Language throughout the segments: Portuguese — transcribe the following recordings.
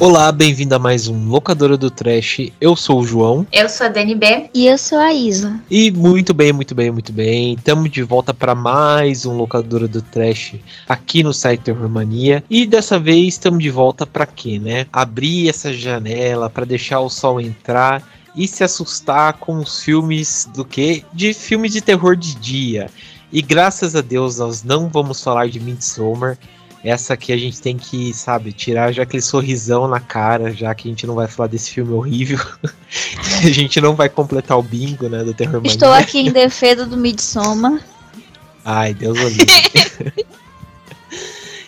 Olá, bem-vindo a mais um Locadora do Trash. Eu sou o João. Eu sou a Dani B. E eu sou a Isa. E muito bem, muito bem, muito bem. Estamos de volta para mais um Locadora do Trash aqui no site Terror Mania. E dessa vez estamos de volta para quê, né? Abrir essa janela para deixar o sol entrar e se assustar com os filmes do que? De filmes de terror de dia. E graças a Deus nós não vamos falar de Midsommar essa aqui a gente tem que, sabe, tirar já aquele sorrisão na cara, já que a gente não vai falar desse filme horrível. a gente não vai completar o bingo, né, do Terror Mania. Estou aqui em defesa do Midsommar. Ai, Deus livre.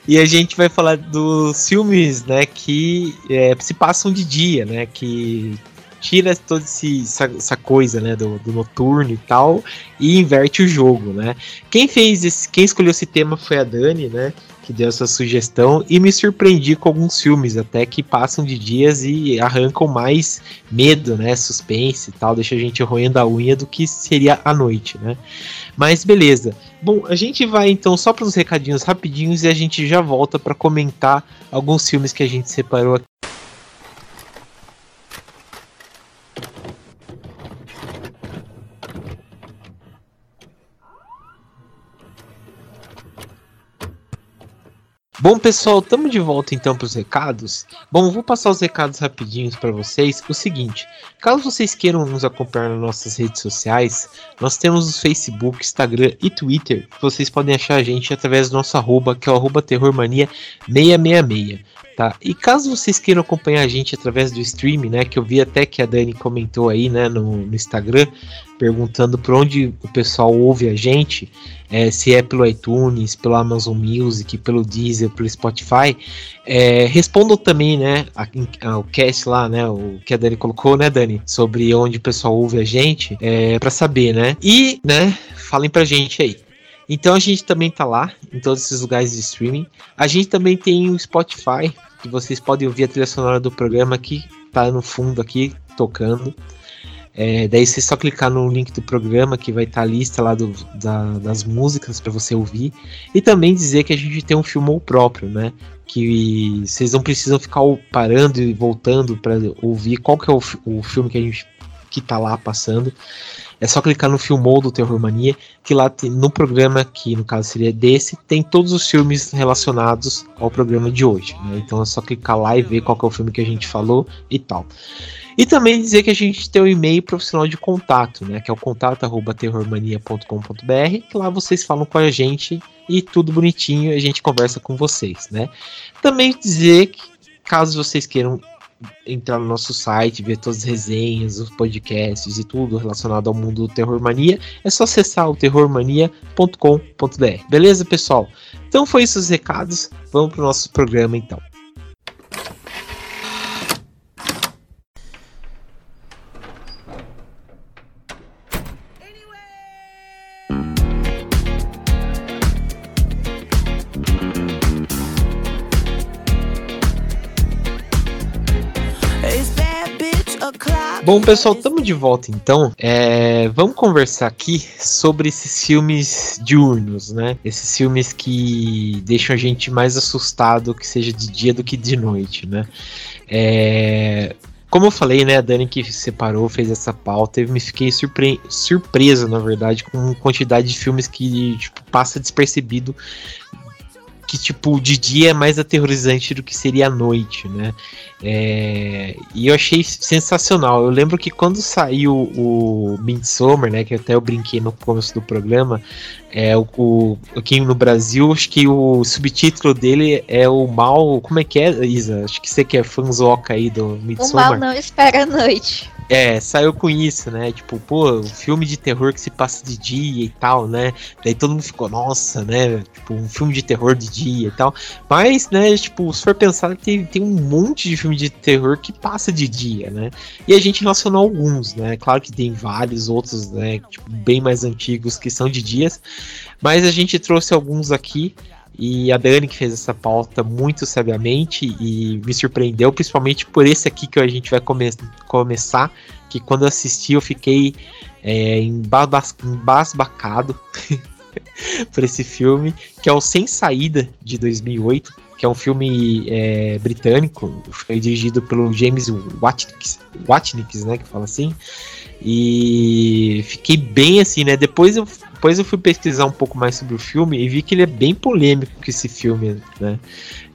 e a gente vai falar dos filmes, né, que é, se passam de dia, né, que tira toda essa, essa, coisa, né, do, do, noturno e tal, e inverte o jogo, né. Quem fez esse, quem escolheu esse tema foi a Dani, né, que deu essa sugestão e me surpreendi com alguns filmes até que passam de dias e arrancam mais medo, né, suspense e tal, deixa a gente roendo a unha do que seria a noite, né? Mas beleza. Bom, a gente vai então só para os recadinhos rapidinhos e a gente já volta para comentar alguns filmes que a gente separou aqui. Bom, pessoal, estamos de volta então para os recados. Bom, vou passar os recados rapidinhos para vocês. O seguinte, caso vocês queiram nos acompanhar nas nossas redes sociais, nós temos o Facebook, Instagram e Twitter. Vocês podem achar a gente através do nosso arroba, que é o arroba terrormania666. Tá? E caso vocês queiram acompanhar a gente através do stream, né, que eu vi até que a Dani comentou aí, né, no, no Instagram, perguntando por onde o pessoal ouve a gente, é, se é pelo iTunes, pelo Amazon Music, pelo Deezer, pelo Spotify, é, respondam também, né, o cast lá, né, o que a Dani colocou, né, Dani, sobre onde o pessoal ouve a gente, é, para saber, né, e, né, falem pra gente aí. Então a gente também tá lá em todos esses lugares de streaming. A gente também tem o Spotify, vocês podem ouvir a trilha sonora do programa que tá no fundo aqui tocando. É, daí você só clicar no link do programa que vai estar tá a lista lá do, da, das músicas para você ouvir. E também dizer que a gente tem um filme próprio, né? Que vocês não precisam ficar parando e voltando para ouvir qual que é o, o filme que a gente que tá lá passando. É só clicar no Filmou do Terror Mania, que lá tem, no programa, que no caso seria desse, tem todos os filmes relacionados ao programa de hoje. Né? Então é só clicar lá e ver qual é o filme que a gente falou e tal. E também dizer que a gente tem um e-mail profissional de contato, né? Que é o contato@terrormania.com.br, que lá vocês falam com a gente e tudo bonitinho, a gente conversa com vocês, né? Também dizer que caso vocês queiram entrar no nosso site, ver todas as resenhas, os podcasts e tudo relacionado ao mundo do Terror Mania, é só acessar o terrormania.com.br. Beleza, pessoal? Então foi isso os recados. Vamos para o nosso programa então. Bom, pessoal, estamos de volta então. É, vamos conversar aqui sobre esses filmes diurnos, né? Esses filmes que deixam a gente mais assustado, que seja de dia do que de noite, né? É, como eu falei, né, a Dani que separou, fez essa pauta, eu me fiquei surpre surpresa, na verdade, com a quantidade de filmes que tipo, passa despercebido que, tipo, de dia é mais aterrorizante do que seria à noite, né? É, e eu achei sensacional. Eu lembro que quando saiu o Midsommar, né? Que até eu brinquei no começo do programa, é o, o aqui no Brasil, acho que o subtítulo dele é o mal. Como é que é, Isa? Acho que você que é fãzoca aí do Midsommar. O mal não espera a noite. É, saiu com isso, né? Tipo, pô, um filme de terror que se passa de dia e tal, né? Daí todo mundo ficou, nossa, né? Tipo, um filme de terror de dia e tal. Mas, né, tipo, se for pensar, tem, tem um monte de filme de terror que passa de dia, né? E a gente relacionou alguns, né? Claro que tem vários outros, né? Tipo, bem mais antigos que são de dias. Mas a gente trouxe alguns aqui e a Dani que fez essa pauta muito sabiamente e me surpreendeu, principalmente por esse aqui que a gente vai come começar, que quando eu assisti eu fiquei é, embasbacado por esse filme, que é o Sem Saída, de 2008, que é um filme é, britânico, foi dirigido pelo James Watnick, Watnick, né, que fala assim, e fiquei bem assim, né, depois eu, depois eu fui pesquisar um pouco mais sobre o filme e vi que ele é bem polêmico esse filme, né,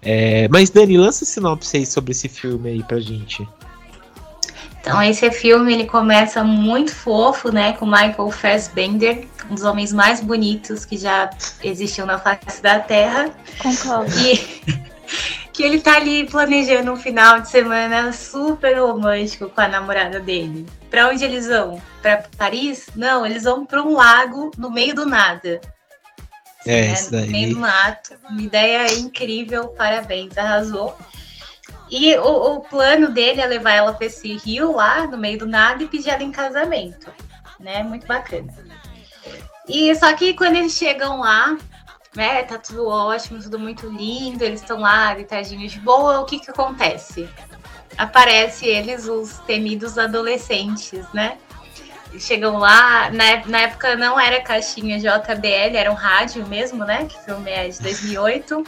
é, mas Dani, lança sinopse aí sobre esse filme aí pra gente. Então esse filme ele começa muito fofo, né, com Michael Fassbender, um dos homens mais bonitos que já existiu na face da Terra. Concordo. E que ele tá ali planejando um final de semana super romântico com a namorada dele. Para onde eles vão? Para Paris? Não, eles vão para um lago no meio do nada. É, né? isso daí. No meio do mato. Uma ideia incrível, parabéns, arrasou. E o, o, plano dele é levar ela para esse rio lá, no meio do nada, e pedir ela em casamento. Né? Muito bacana. E só que quando eles chegam lá, né, tá tudo ótimo, tudo muito lindo, eles estão lá, deitadinhos de boa, o que que acontece? Aparece eles, os temidos adolescentes, né? Chegam lá, na, na época não era caixinha JBL, era um rádio mesmo, né? Que filme é de 2008.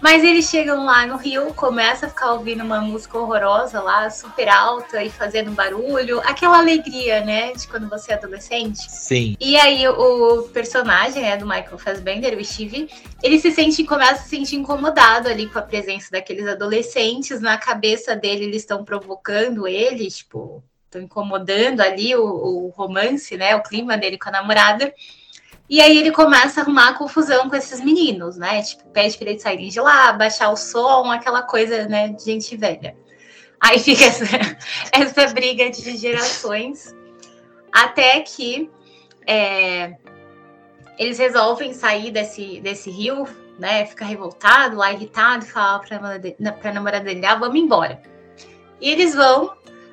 Mas eles chegam lá no Rio, começa a ficar ouvindo uma música horrorosa lá, super alta e fazendo barulho. Aquela alegria, né? De quando você é adolescente. Sim. E aí o personagem, né, do Michael Fassbender, o Steve, ele se sente, começa a se sentir incomodado ali com a presença daqueles adolescentes. Na cabeça dele, eles estão provocando ele, tipo, estão incomodando ali o, o romance, né? O clima dele com a namorada. E aí ele começa a arrumar confusão com esses meninos, né? Tipo, pede para eles saírem de lá, baixar o som, aquela coisa, né, de gente velha. Aí fica essa, essa briga de gerações, até que é, eles resolvem sair desse, desse rio, né? Fica revoltado, lá irritado, e fala para a namorada dele: ah, vamos embora. E eles vão,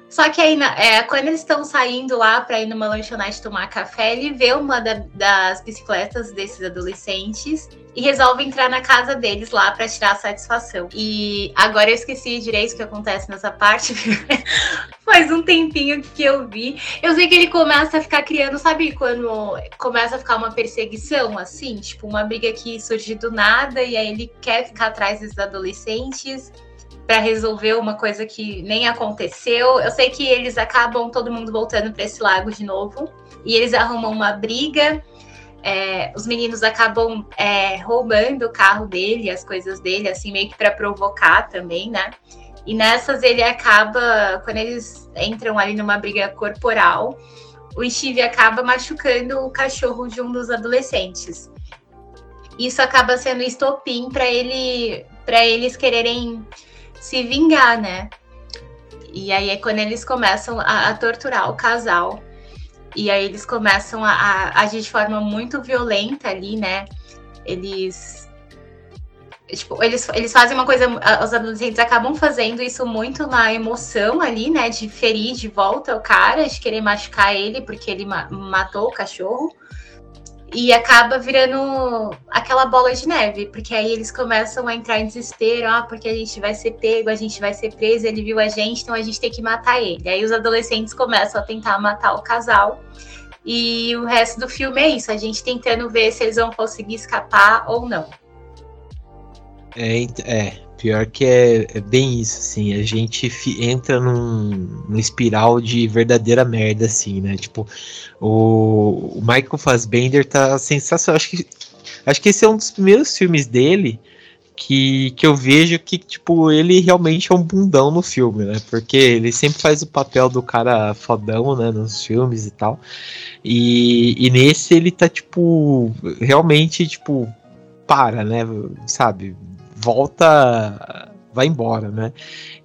só que aí, é, quando eles estão saindo lá para ir numa lanchonete tomar café, ele vê uma da, das bicicletas desses adolescentes e resolve entrar na casa deles lá para tirar a satisfação. E agora eu esqueci direito o que acontece nessa parte. Faz um tempinho que eu vi. Eu sei que ele começa a ficar criando, sabe quando começa a ficar uma perseguição assim, tipo uma briga que surge do nada e aí ele quer ficar atrás desses adolescentes para resolver uma coisa que nem aconteceu. Eu sei que eles acabam todo mundo voltando para esse lago de novo e eles arrumam uma briga. É, os meninos acabam é, roubando o carro dele, as coisas dele, assim, meio que para provocar também, né? E nessas ele acaba, quando eles entram ali numa briga corporal, o Steve acaba machucando o cachorro de um dos adolescentes. Isso acaba sendo estopim para ele, para eles quererem se vingar, né? E aí é quando eles começam a, a torturar o casal. E aí eles começam a, a agir de forma muito violenta ali, né? Eles. Tipo, eles, eles fazem uma coisa. Os adolescentes acabam fazendo isso muito na emoção ali, né? De ferir de volta o cara, de querer machucar ele porque ele ma matou o cachorro. E acaba virando aquela bola de neve, porque aí eles começam a entrar em desespero, ah, porque a gente vai ser pego, a gente vai ser preso, ele viu a gente, então a gente tem que matar ele. Aí os adolescentes começam a tentar matar o casal. E o resto do filme é isso, a gente tentando ver se eles vão conseguir escapar ou não. É, é Pior que é, é, bem isso, assim, a gente entra num, num, espiral de verdadeira merda, assim, né? Tipo, o, o Michael Fassbender tá sensacional. Acho que, acho que esse é um dos primeiros filmes dele que, que eu vejo que, tipo, ele realmente é um bundão no filme, né? Porque ele sempre faz o papel do cara fodão, né? Nos filmes e tal. E, e nesse ele tá, tipo, realmente, tipo, para, né? Sabe? Volta vai embora, né?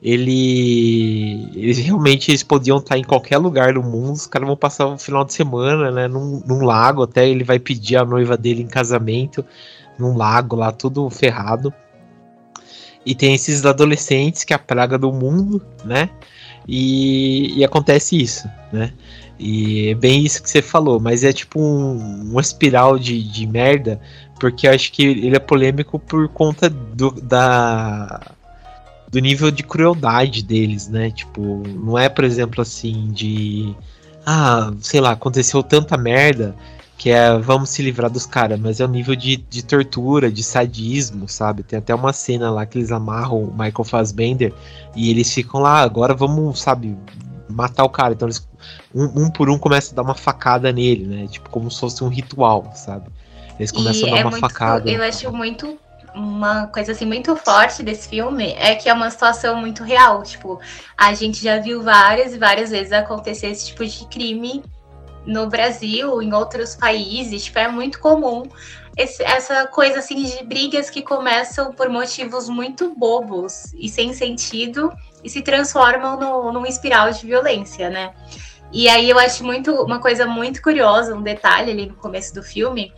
Ele, eles realmente eles podiam estar em qualquer lugar do mundo, os caras vão passar um final de semana, né? Num, num, lago, até ele vai pedir a noiva dele em casamento, num lago lá, tudo ferrado. E tem esses adolescentes que é a praga do mundo, né? E, e acontece isso, né? E é bem isso que você falou, mas é tipo um, uma espiral de, de merda porque acho que ele é polêmico por conta do, da, do nível de crueldade deles, né? Tipo, não é, por exemplo, assim, de. Ah, sei lá, aconteceu tanta merda que é vamos se livrar dos caras, mas é um nível de, de tortura, de sadismo, sabe? Tem até uma cena lá que eles amarram o Michael Fassbender e eles ficam lá, agora vamos, sabe, matar o cara. Então eles um, um por um começam a dar uma facada nele, né? Tipo, como se fosse um ritual, sabe? Eles começam e a dar é uma muito, facada. Eu acho muito uma coisa assim muito forte desse filme é que é uma situação muito real. Tipo, a gente já viu várias e várias vezes acontecer esse tipo de crime no Brasil, em outros países, tipo, é muito comum esse, essa coisa assim de brigas que começam por motivos muito bobos e sem sentido e se transformam no, num espiral de violência, né? E aí eu acho muito uma coisa muito curiosa, um detalhe ali no começo do filme,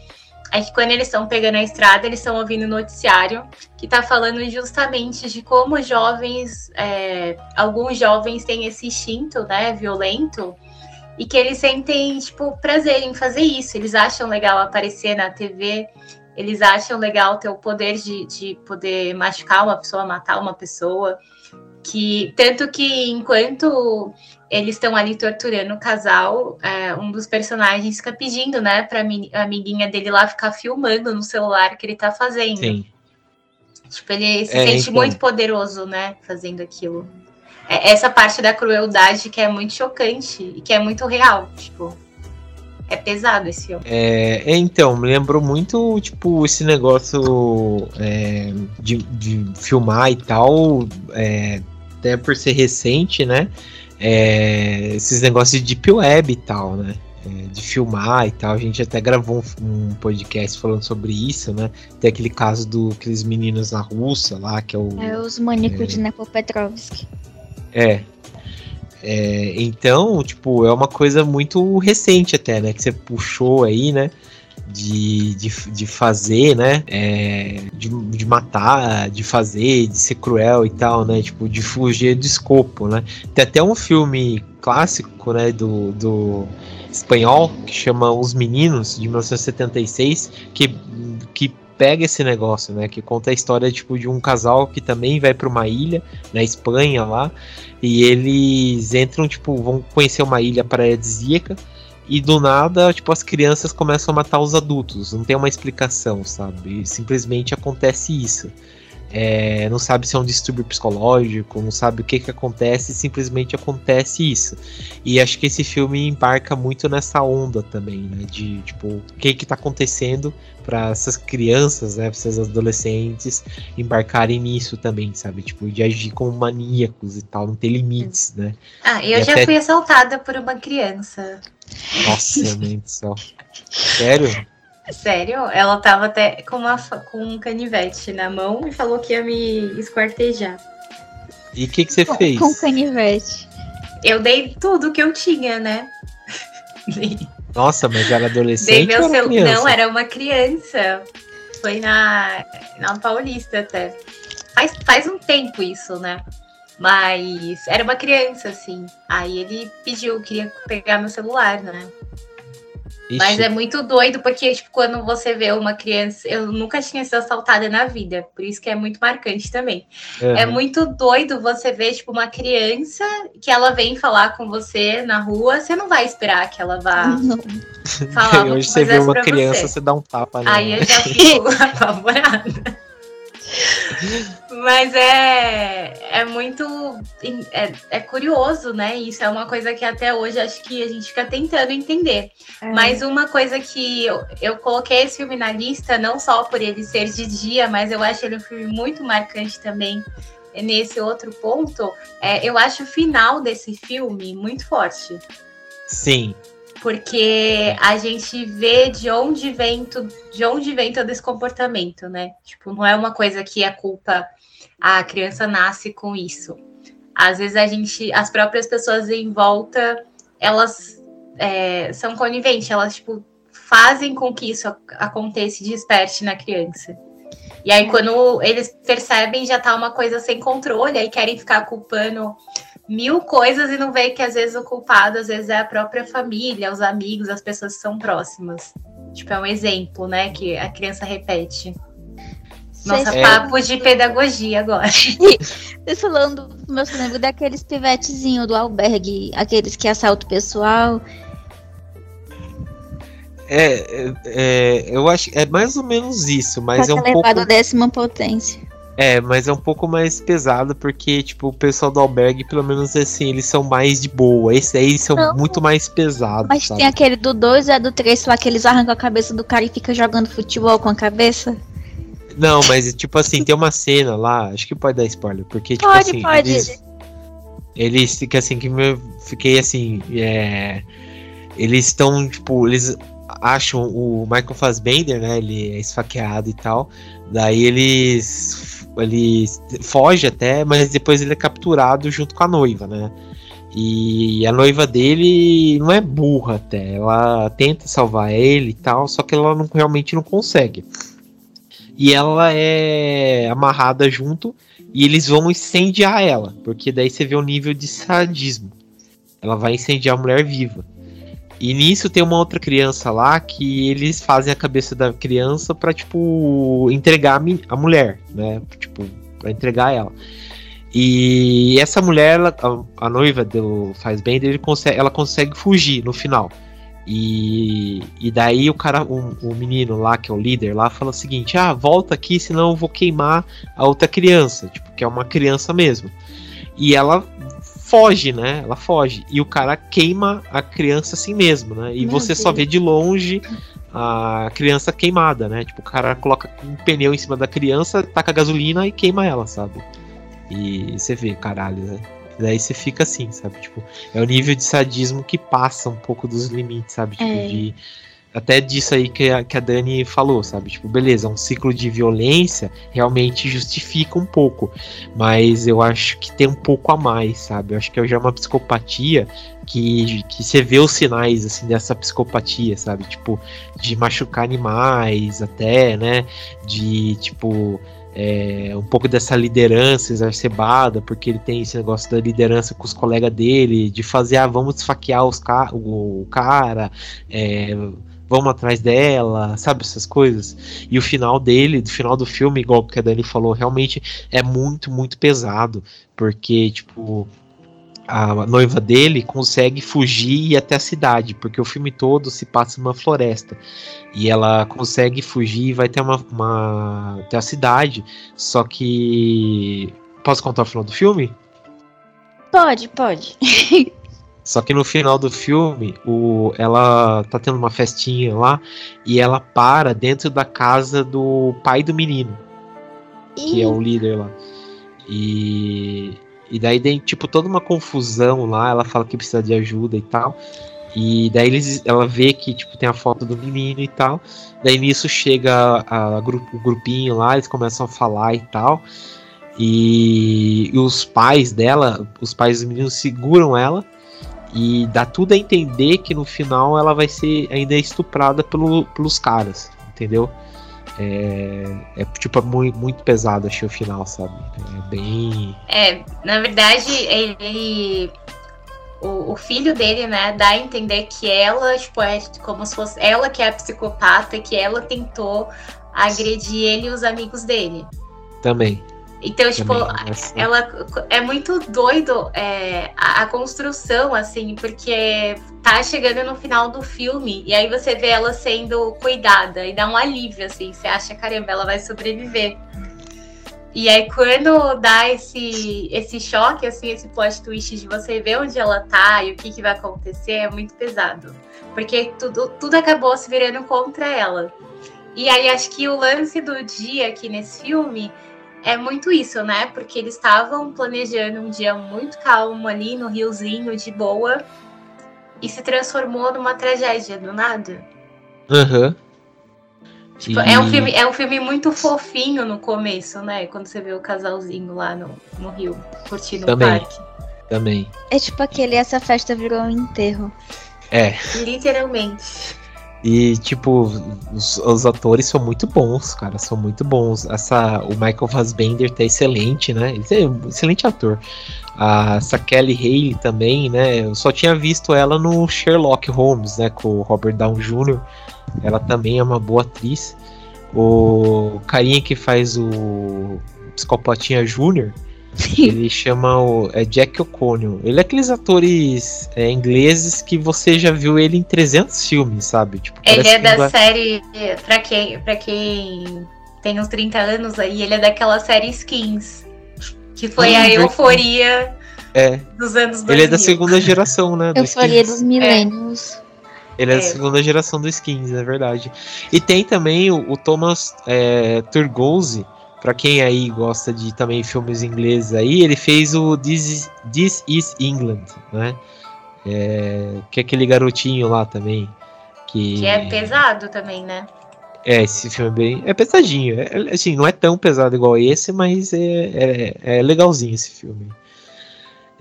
é que quando eles estão pegando a estrada, eles estão ouvindo o noticiário que está falando justamente de como jovens, é, alguns jovens têm esse instinto, né, violento, e que eles sentem, tipo, prazer em fazer isso. Eles acham legal aparecer na TV, eles acham legal ter o poder de, de poder machucar uma pessoa, matar uma pessoa. Que, tanto que enquanto eles estão ali torturando o casal, é, um dos personagens fica pedindo, né, pra a amiguinha dele lá ficar filmando no celular que ele tá fazendo. Sim. Tipo, ele se É, sente então. muito poderoso, né, fazendo aquilo. É essa parte da crueldade que é muito chocante e que é muito real, tipo. É pesado esse filme. É, é, então, me lembrou muito, tipo, esse negócio é, de, de filmar e tal, é, até por ser recente, né? É, esses negócios de deep web e tal, né? É, de filmar e tal. A gente até gravou um, um podcast falando sobre isso, né? Tem aquele caso do aqueles meninos na Rússia lá, que é o. É os maníacos de Nepopetrovsk. É. É, então, tipo, é uma coisa muito recente até, né? Que você puxou aí, né? De, de, de fazer, né? É, de, de matar, de fazer, de ser cruel e tal, né? Tipo, de fugir do escopo, né? Tem até um filme clássico, né? Do, do espanhol que chama Os Meninos, de 1976, que, que pega esse negócio, né? Que conta a história tipo de um casal que também vai para uma ilha na Espanha lá e eles entram tipo vão conhecer uma ilha paradisíaca e do nada tipo as crianças começam a matar os adultos. Não tem uma explicação, sabe? Simplesmente acontece isso. É, não sabe se é um distúrbio psicológico, não sabe o que que acontece, simplesmente acontece isso. E acho que esse filme embarca muito nessa onda também, né? De tipo, o que que tá acontecendo para essas crianças, né? Pra esses adolescentes embarcarem nisso também, sabe? Tipo, de agir como maníacos e tal, não ter limites, né? Ah, eu E já até- fui assaltada por uma criança. Nossa, meu Deus do céu. Sério? Sério? Ela tava até com, uma, com um canivete na mão e falou que ia me esquartejar. E o que que você Com, fez? com canivete. Eu dei tudo que eu tinha, né? Dei, Nossa, mas era dei adolescente meu ou era celu- criança? Não, era uma criança. Foi na, na Paulista até. Faz, faz um tempo isso, né? Mas era uma criança, assim. Aí ele pediu, queria pegar meu celular, né? Ixi, Mas é muito doido, porque, tipo, quando você vê uma criança. Eu nunca tinha sido assaltada na vida, por isso que é muito marcante também. aham. É muito doido você ver, tipo, uma criança que ela vem falar com você na rua, você não vai esperar que ela vá Não. falar hoje você vê uma criança, você. você dá um tapa nela. Aí eu já fico apavorada. Mas é, é muito. É, é curioso, né? Isso é uma coisa que até hoje acho que a gente fica tentando entender. É. Mas uma coisa que eu, eu coloquei esse filme na lista, não só por ele ser de dia, mas eu acho ele um filme muito marcante também nesse outro ponto. É, eu acho o final desse filme muito forte. Sim, Porque a gente vê de onde vem tudo, de onde vem todo esse comportamento, né? Tipo, não é uma coisa que é culpa a criança nasce com isso. Às vezes a gente, as próprias pessoas em volta, elas é, são coniventes, elas tipo fazem com que isso ac- aconteça e desperte na criança. E aí, quando eles percebem, já tá uma coisa sem controle, aí querem ficar culpando mil coisas e não vê que às vezes o culpado às vezes é a própria família, os amigos, as pessoas que são próximas. Tipo, é um exemplo, né, que a criança repete. Nossa, É. papo de pedagogia agora. Vocês falando, eu só lembro daqueles pivetezinhos do albergue, aqueles que assaltam o pessoal. É, é, é, eu acho é mais ou menos isso, mas é um pouco. décima potência. É, mas é um pouco mais pesado porque, tipo, o pessoal do albergue, pelo menos assim, eles são mais de boa. Esse aí são Não, muito mais pesados. Mas sabe? tem aquele do 2 e a do 3 lá que eles arrancam a cabeça do cara e fica jogando futebol com a cabeça. Não, mas tipo assim, tem uma cena lá, acho que pode dar spoiler, porque tipo pode, assim, pode. eles eles que assim que eu fiquei assim, é, eles estão tipo, eles acham o Michael Fassbender, né, ele é esfaqueado e tal. Daí eles ele foge até, mas depois ele é capturado junto com a noiva, né? E a noiva dele não é burra até, ela tenta salvar ele e tal, só que ela não, realmente não consegue. E ela é amarrada junto e eles vão incendiar ela, porque daí você vê o nível de sadismo. Ela vai incendiar a mulher viva. E nisso tem uma outra criança lá que eles fazem a cabeça da criança para tipo entregar a, mulher, né? Tipo, para entregar ela. E essa mulher, ela, a, a, noiva do Faz ele consegue, ela consegue fugir no final. E, e daí o cara, o, o menino lá, que é o líder lá, fala o seguinte: ah, volta aqui, senão eu vou queimar a outra criança, tipo, que é uma criança mesmo. E ela foge, né? Ela foge. E o cara queima a criança assim mesmo, né? E Meu você Deus. só vê de longe a criança queimada, né? Tipo, o cara coloca um pneu em cima da criança, taca gasolina e queima ela, sabe? E você vê, caralho, né? Daí você fica assim, sabe? Tipo, é o nível de sadismo que passa um pouco dos limites, sabe? Tipo, é. de. Até disso aí que a, que a Dani falou, sabe? Tipo, beleza, um ciclo de violência realmente justifica um pouco. Mas eu acho que tem um pouco a mais, sabe? Eu acho que é já uma psicopatia que, que você vê os sinais, assim, dessa psicopatia, sabe? Tipo, de machucar animais até, né? De, tipo, é, um pouco dessa liderança exacerbada, porque ele tem esse negócio da liderança com os colegas dele, de fazer, ah, vamos esfaquear os o cara, é, vamos atrás dela, sabe, essas coisas. E o final dele, do final do filme, igual que a Dani falou, realmente é muito, muito pesado, porque, tipo, a noiva dele consegue fugir e ir até a cidade, porque o filme todo se passa numa floresta. E ela consegue fugir e vai até uma, uma até a cidade. Só que. Posso contar o final do filme? Pode, pode. Só que no final do filme, o, ela tá tendo uma festinha lá e ela para dentro da casa do pai do menino, que é o líder lá. E e daí tem, tipo, toda uma confusão lá, ela fala que precisa de ajuda e tal. E daí eles, ela vê que, tipo, tem a foto do menino e tal. Daí nisso chega a, a, o grupinho lá, eles começam a falar e tal. E, e os pais dela, os pais do menino seguram ela. E dá tudo a entender que no final ela vai ser ainda estuprada pelo, pelos caras, entendeu? É, é tipo muito, muito pesado, achei o final, sabe? É bem. É, na verdade, ele. O, o, filho dele, né, dá a entender que ela, tipo, é como se fosse ela que é a psicopata, que ela tentou agredir ele e os amigos dele. Também. Então, tipo, ela é muito doido é, a, a, construção, assim, porque tá chegando no final do filme e aí você vê ela sendo cuidada e dá um alívio, assim, você acha, caramba, ela vai sobreviver. E aí, quando dá esse, esse choque, assim, esse plot twist de você ver onde ela tá e o que, que vai acontecer, é muito pesado. Porque tudo, tudo acabou se virando contra ela. E aí, acho que o lance do dia aqui nesse filme é muito isso, né? Porque eles estavam planejando um dia muito calmo ali no riozinho, de boa, e se transformou numa tragédia do nada. Aham. Uhum. Tipo, e... é, um filme, é um filme muito fofinho no começo, né? Quando você vê o casalzinho lá no, no Rio, curtindo Também. o parque. Também. É tipo aquele, essa festa virou um enterro. É. Literalmente. E, tipo, os, os, atores são muito bons, cara, são muito bons. Essa, o Michael Fassbender tá excelente, né? Ele é um excelente ator. A, essa Kelly Haley também, né? Eu só tinha visto ela no Sherlock Holmes, né? Com o Robert Downey Jr. Ela também é uma boa atriz. O carinha que faz o Psicopatinha Júnior, Ele chama o é Jack O'Connell. Ele é aqueles atores é, ingleses que você já viu ele em 300 filmes, sabe? Tipo, ele é da vai... série, pra quem, pra quem tem uns 30 anos aí, ele é daquela série Skins, que foi hum, a euforia é. dos anos 2000. Ele é da segunda geração, né? Do euforia Skins. dos milênios. É. Ele é, é, da segunda geração do Skins, é verdade. E tem também o, o Thomas é, Turgose, para quem aí gosta de também filmes ingleses aí, ele fez o This is, This is England, né? É, que é aquele garotinho lá também. Que, que é pesado também, né? É, esse filme é bem. É pesadinho. É, assim, não é tão pesado igual esse, mas é, é, é legalzinho esse filme.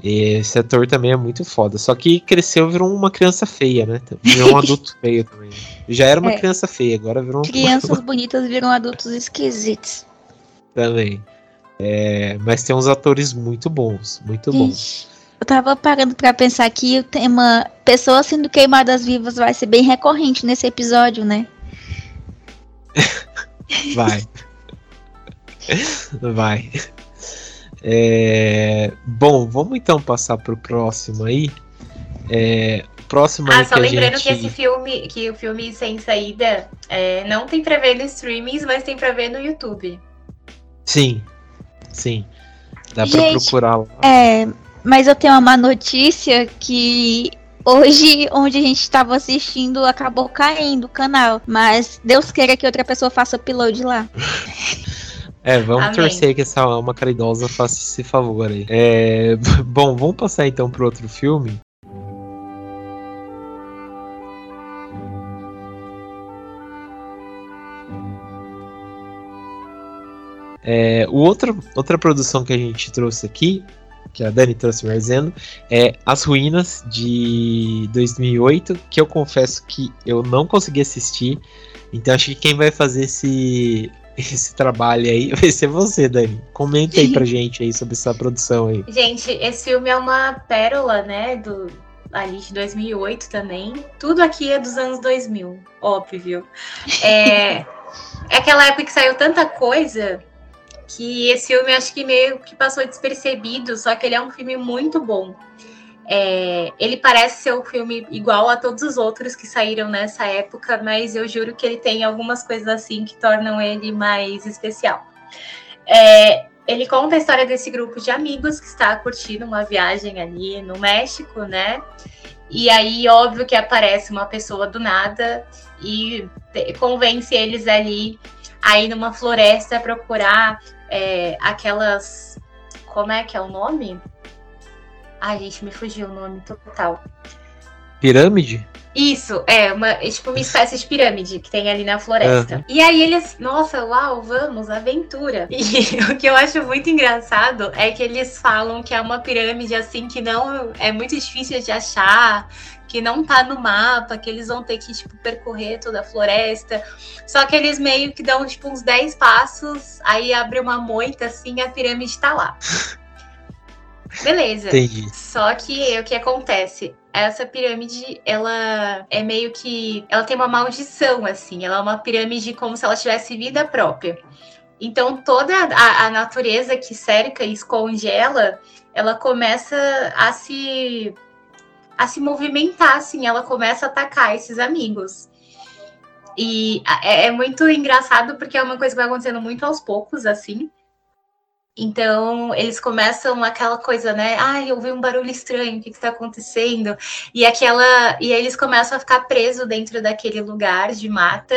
E esse ator também é muito foda. Só que cresceu virou uma criança feia, né? Virou um adulto feio também. Já era uma é. criança feia, agora virou Crianças bonitas viram adultos esquisitos também. É, mas tem uns atores muito bons, muito bons. Eu tava parando para pensar que o tema pessoas sendo queimadas vivas vai ser bem recorrente nesse episódio, né? vai. vai. É, bom, vamos então passar pro próximo aí. É, próximo ah, só lembrando gente... que esse filme, que o filme Sem Saída, é, não tem pra ver no streamings, mas tem pra ver no YouTube. Sim, sim. Dá Gente, pra procurar lá. É, mas eu tenho uma má notícia que hoje, onde a gente estava assistindo, acabou caindo o canal. Mas Deus queira que outra pessoa faça upload lá. É, vamos Amém. torcer que essa alma caridosa faça esse favor aí. É, bom, vamos passar então pro outro filme. É, o outro, outra produção que a gente trouxe aqui, que a Dani trouxe me dizendo, é As Ruínas de 2008, que eu confesso que eu não consegui assistir. Então acho que quem vai fazer esse, esse trabalho aí vai ser você, Dani. Comenta aí pra gente aí sobre essa produção aí. Gente, esse filme é uma pérola, né, do ali de 2008 também. Tudo aqui é dos anos 2000, óbvio. É, é aquela época que saiu tanta coisa que esse filme acho que meio que passou despercebido, só que ele é um filme muito bom. É, ele parece ser um filme igual a todos os outros que saíram nessa época, mas eu juro que ele tem algumas coisas assim que tornam ele mais especial. É, ele conta a história desse grupo de amigos que está curtindo uma viagem ali no México, né? E aí, óbvio que aparece uma pessoa do nada e convence eles ali a ir numa floresta procurar é, aquelas. Como é que é o nome? Ai, gente, me fugiu o nome total. Pirâmide? Isso, é, uma, é tipo uma espécie de pirâmide que tem ali na floresta. Uhum. E aí eles, nossa, uau, vamos, aventura. E o que eu acho muito engraçado é que eles falam que é uma pirâmide assim que não é muito difícil de achar, que não tá no mapa, que eles vão ter que, tipo, percorrer toda a floresta. Só que eles meio que dão, tipo, uns 10 passos, aí abre uma moita, assim, e a pirâmide tá lá. Beleza. Entendi. Só que o que acontece? Essa pirâmide, ela é meio que. Ela tem uma maldição, assim. Ela é uma pirâmide como se ela tivesse vida própria. Então, toda a, a natureza que cerca e esconde ela, ela começa a se a se movimentar, assim, ela começa a atacar esses amigos. E é, é muito engraçado porque é uma coisa que vai acontecendo muito aos poucos, assim. Então, eles começam aquela coisa, né? Ai, eu ouvi um barulho estranho, o que está acontecendo? E aquela. E aí eles começam a ficar presos dentro daquele lugar de mata.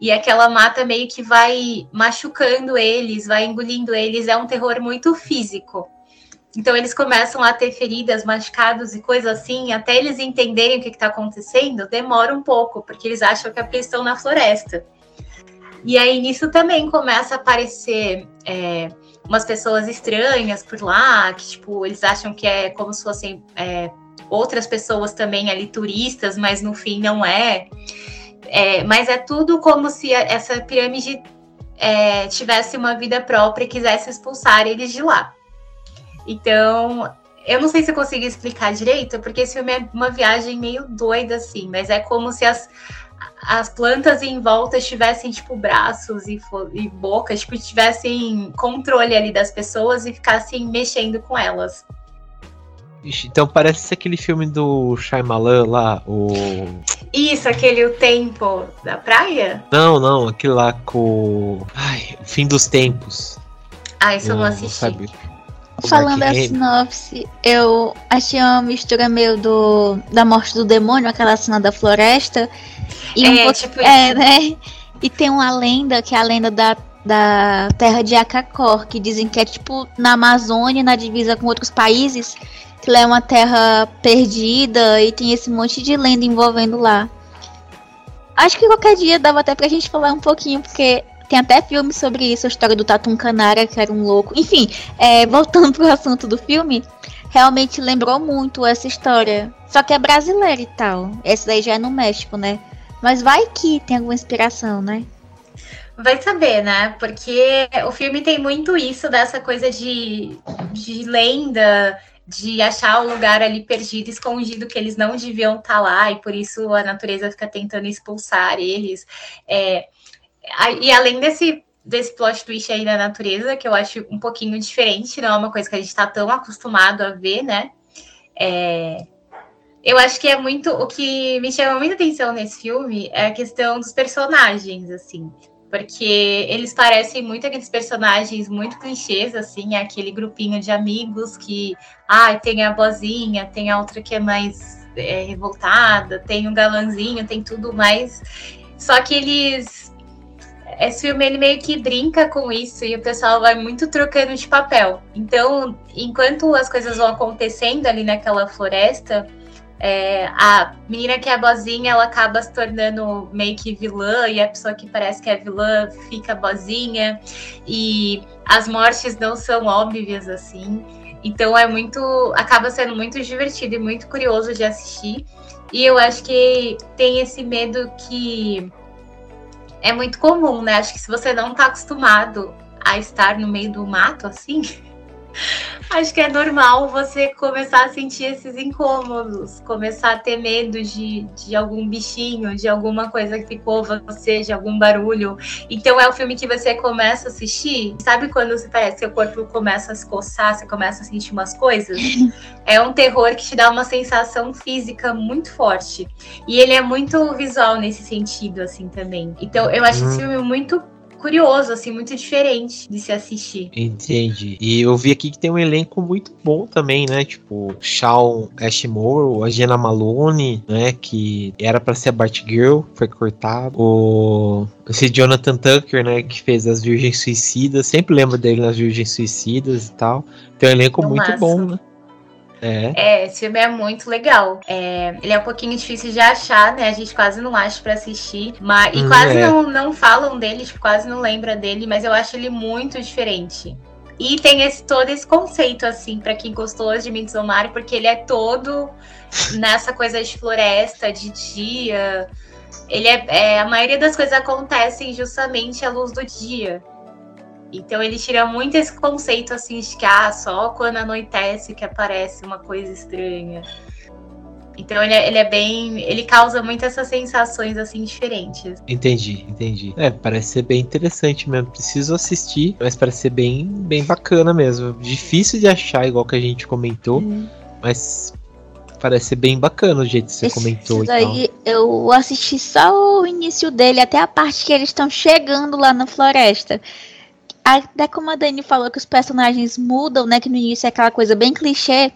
E aquela mata meio que vai machucando eles, vai engolindo eles. É um terror muito físico. Então eles começam a ter feridas, machucados e coisas assim, até eles entenderem o que está acontecendo, demora um pouco, porque eles acham que é porque estão na floresta. E aí nisso também começa a aparecer é, umas pessoas estranhas por lá, que tipo, eles acham que é como se fossem é, outras pessoas também ali, turistas, mas no fim não é. é mas é tudo como se essa pirâmide é, tivesse uma vida própria e quisesse expulsar eles de lá. Então, eu não sei se eu consigo explicar direito, porque esse filme é uma viagem meio doida, assim, mas é como se as, as plantas em volta tivessem, tipo, braços e, e bocas, tipo, tivessem controle ali das pessoas e ficassem mexendo com elas. Então parece aquele filme do Shyamalan lá, o. Isso, aquele O Tempo da Praia? Não, não, aquele lá com. Ai, Fim dos Tempos. Ah, isso eu não assisti. Sabe? Falando da sinopse, eu achei uma mistura meio do da morte do demônio, aquela cena da floresta. E é, um pouco, tipo é, isso. né? E tem uma lenda, que é a lenda da, da terra de Acacor, que dizem que é tipo na Amazônia, na divisa com outros países, que lá é uma terra perdida e tem esse monte de lenda envolvendo lá. Acho que qualquer dia dava até pra gente falar um pouquinho, porque tem até filme sobre isso, a história do Tatum Canara, que era um louco. Enfim, é, voltando pro assunto do filme, realmente lembrou muito essa história. Só que é brasileira e tal. Essa daí já é no México, né? Mas vai que tem alguma inspiração, né? Vai saber, né? Porque o filme tem muito isso dessa coisa de, de lenda, de achar o lugar ali perdido, escondido, que eles não deviam estar tá lá, e por isso a natureza fica tentando expulsar eles. É, e além desse, desse plot twist aí da natureza, que eu acho um pouquinho diferente, não é uma coisa que a gente está tão acostumado a ver, né? É, eu acho que é muito. O que me chama muita atenção nesse filme é a questão dos personagens, assim. Porque eles parecem muito aqueles personagens muito clichês, assim, aquele grupinho de amigos que, ah, tem a vozinha, tem a outra que é mais é, revoltada, tem um galãzinho, tem tudo mais. Só que eles esse filme ele meio que brinca com isso e o pessoal vai muito trocando de papel. Então, enquanto as coisas vão acontecendo ali naquela floresta, é, a menina que é boazinha, ela acaba se tornando meio que vilã, e a pessoa que parece que é vilã fica boazinha, e as mortes não são óbvias assim. Então é muito. acaba sendo muito divertido e muito curioso de assistir. E eu acho que tem esse medo que é muito comum, né? Acho que se você não tá acostumado a estar no meio do mato assim, Acho que é normal você começar a sentir esses incômodos, começar a ter medo de, de algum bichinho, de alguma coisa que ficou você, de algum barulho. Então é o filme que você começa a assistir. Sabe quando você parece que seu corpo começa a se coçar, você começa a sentir umas coisas? É um terror que te dá uma sensação física muito forte. E ele é muito visual nesse sentido, assim, também. Então eu acho esse uhum. filme muito curioso, assim, muito diferente de se assistir. Entendi. E eu vi aqui que tem um elenco muito bom também, né? Tipo, Shawn Ashmore, a Jenna Malone, né? Que era para ser a Batgirl, foi cortado. O esse Jonathan Tucker, né, que fez as Virgens Suicidas, sempre lembro dele nas Virgens Suicidas e tal. Tem um elenco muito massa. bom, né? É. é, esse filme é muito legal. É, ele é um pouquinho difícil de achar, né? A gente quase não acha para assistir. Mas, e hum, quase é. não, não falam dele, tipo, quase não lembra dele, mas eu acho ele muito diferente. E tem esse, todo esse conceito, assim, para quem gostou de Midsommar, porque ele é todo nessa coisa de floresta, de dia. Ele é, é, a maioria das coisas acontecem justamente à luz do dia. Então ele tira muito esse conceito assim de que ah, só quando anoitece que aparece uma coisa estranha. Então ele é, ele é, bem. Ele causa muitas essas sensações assim diferentes. Entendi, entendi. É, parece ser bem interessante mesmo. Preciso assistir, mas parece ser bem, bem bacana mesmo. Difícil de achar, igual que a gente comentou, uhum. mas parece ser bem bacana o jeito que você Esse comentou. Daí eu assisti só o início dele, até a parte que eles estão chegando lá na floresta. Até como a Dani falou que os personagens mudam, né? Que no início é aquela coisa bem clichê.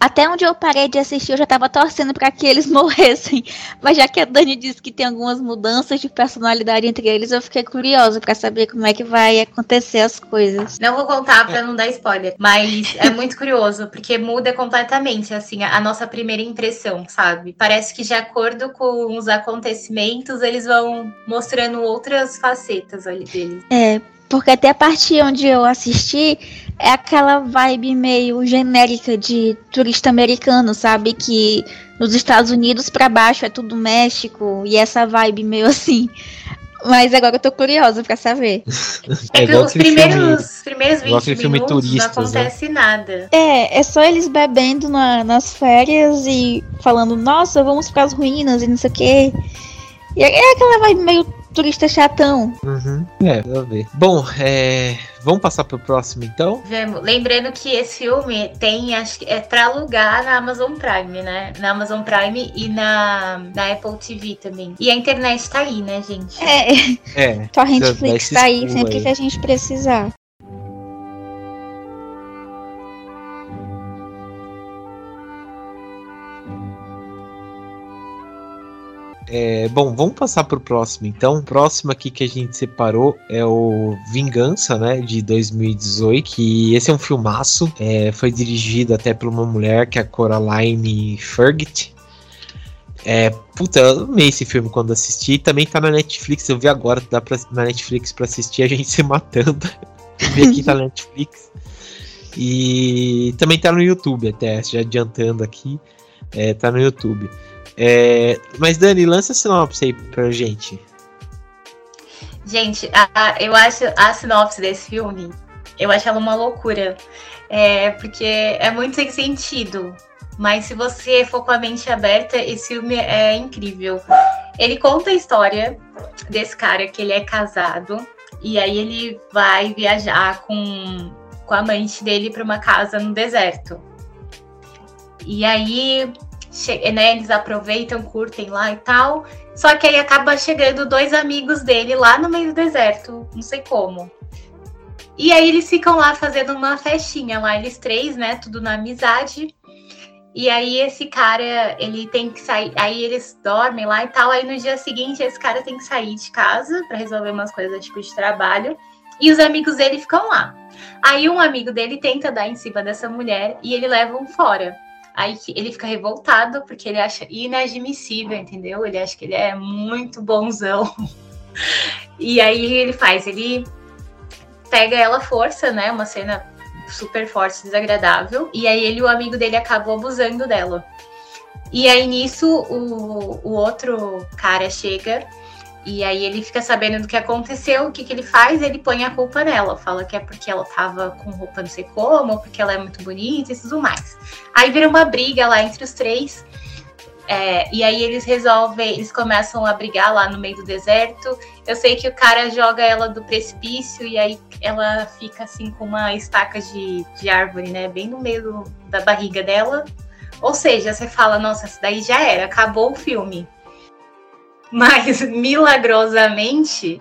Até onde eu parei de assistir, eu já tava torcendo para que eles morressem. Mas já que a Dani disse que tem algumas mudanças de personalidade entre eles, eu fiquei curiosa para saber como é que vai acontecer as coisas. Não vou contar para não dar spoiler, mas é muito curioso, porque muda completamente, assim, a nossa primeira impressão, sabe? Parece que de acordo com os acontecimentos, eles vão mostrando outras facetas ali deles. É, porque até a parte onde eu assisti é aquela vibe meio genérica de turista americano, sabe? Que nos Estados Unidos para baixo é tudo México e essa vibe meio assim. Mas agora eu tô curiosa pra saber. É, é que os primeiros, filme, primeiros 20 minutos turistas, não né? acontece né? nada. É, é só eles bebendo na, nas férias e falando, nossa, vamos para as ruínas e não sei o quê. E é aquela vibe meio turista chatão. Uhum. É, vamos ver. Bom, é... vamos passar pro próximo então? Vamos. Lembrando que esse filme tem, acho que é pra alugar na Amazon Prime, né? Na Amazon Prime e na, na Apple TV também. E a internet tá aí, né, gente? É, É. só a Netflix tá aí sempre aí. que a gente precisar. É, bom, vamos passar pro próximo então. O próximo aqui que a gente separou é o Vingança, né, de 2018. Que esse é um filmaço. É, foi dirigido até por uma mulher que é a Coraline Fergit. É, puta, eu amei esse filme quando assisti. Também tá na Netflix. Eu vi agora, dá pra, na Netflix pra assistir a gente se matando. vi aqui na Netflix. E também tá no YouTube, até, já adiantando aqui. É, tá no YouTube. É, mas Dani, lança a sinopse aí pra gente. Gente, a- eu acho a sinopse desse filme, eu acho ela uma loucura. É, porque é muito sem sentido. Mas se você for com a mente aberta, esse filme é incrível. Ele conta a história desse cara que ele é casado. E aí ele vai viajar com, com a amante dele para uma casa no deserto. E aí né, eles aproveitam, curtem lá e tal. Só que aí acaba chegando dois amigos dele lá no meio do deserto, não sei como. E aí eles ficam lá fazendo uma festinha lá, eles três, né? Tudo na amizade. E aí esse cara, ele tem que sair, aí eles dormem lá e tal. Aí no dia seguinte esse cara tem que sair de casa para resolver umas coisas tipo de trabalho. E os amigos dele ficam lá. Aí um amigo dele tenta dar em cima dessa mulher e ele leva um fora. Aí ele fica revoltado porque ele acha inadmissível, entendeu? Ele acha que ele é muito bonzão. E aí ele faz, ele pega ela força, né? Uma cena super forte, desagradável. E aí ele o amigo dele acabam abusando dela. E aí nisso o, o outro cara chega e aí ele fica sabendo do que aconteceu, o que, que ele faz, ele põe a culpa nela, fala que é porque ela tava com roupa não sei como, ou porque ela é muito bonita e tudo mais. Aí vira uma briga lá entre os três. é, e aí eles resolvem, eles começam a brigar lá no meio do deserto. Eu sei que o cara joga ela do precipício e aí ela fica assim com uma estaca de, de árvore, né? Bem no meio da barriga dela. Ou seja, você fala, nossa, isso daí já era, acabou o filme. Mas milagrosamente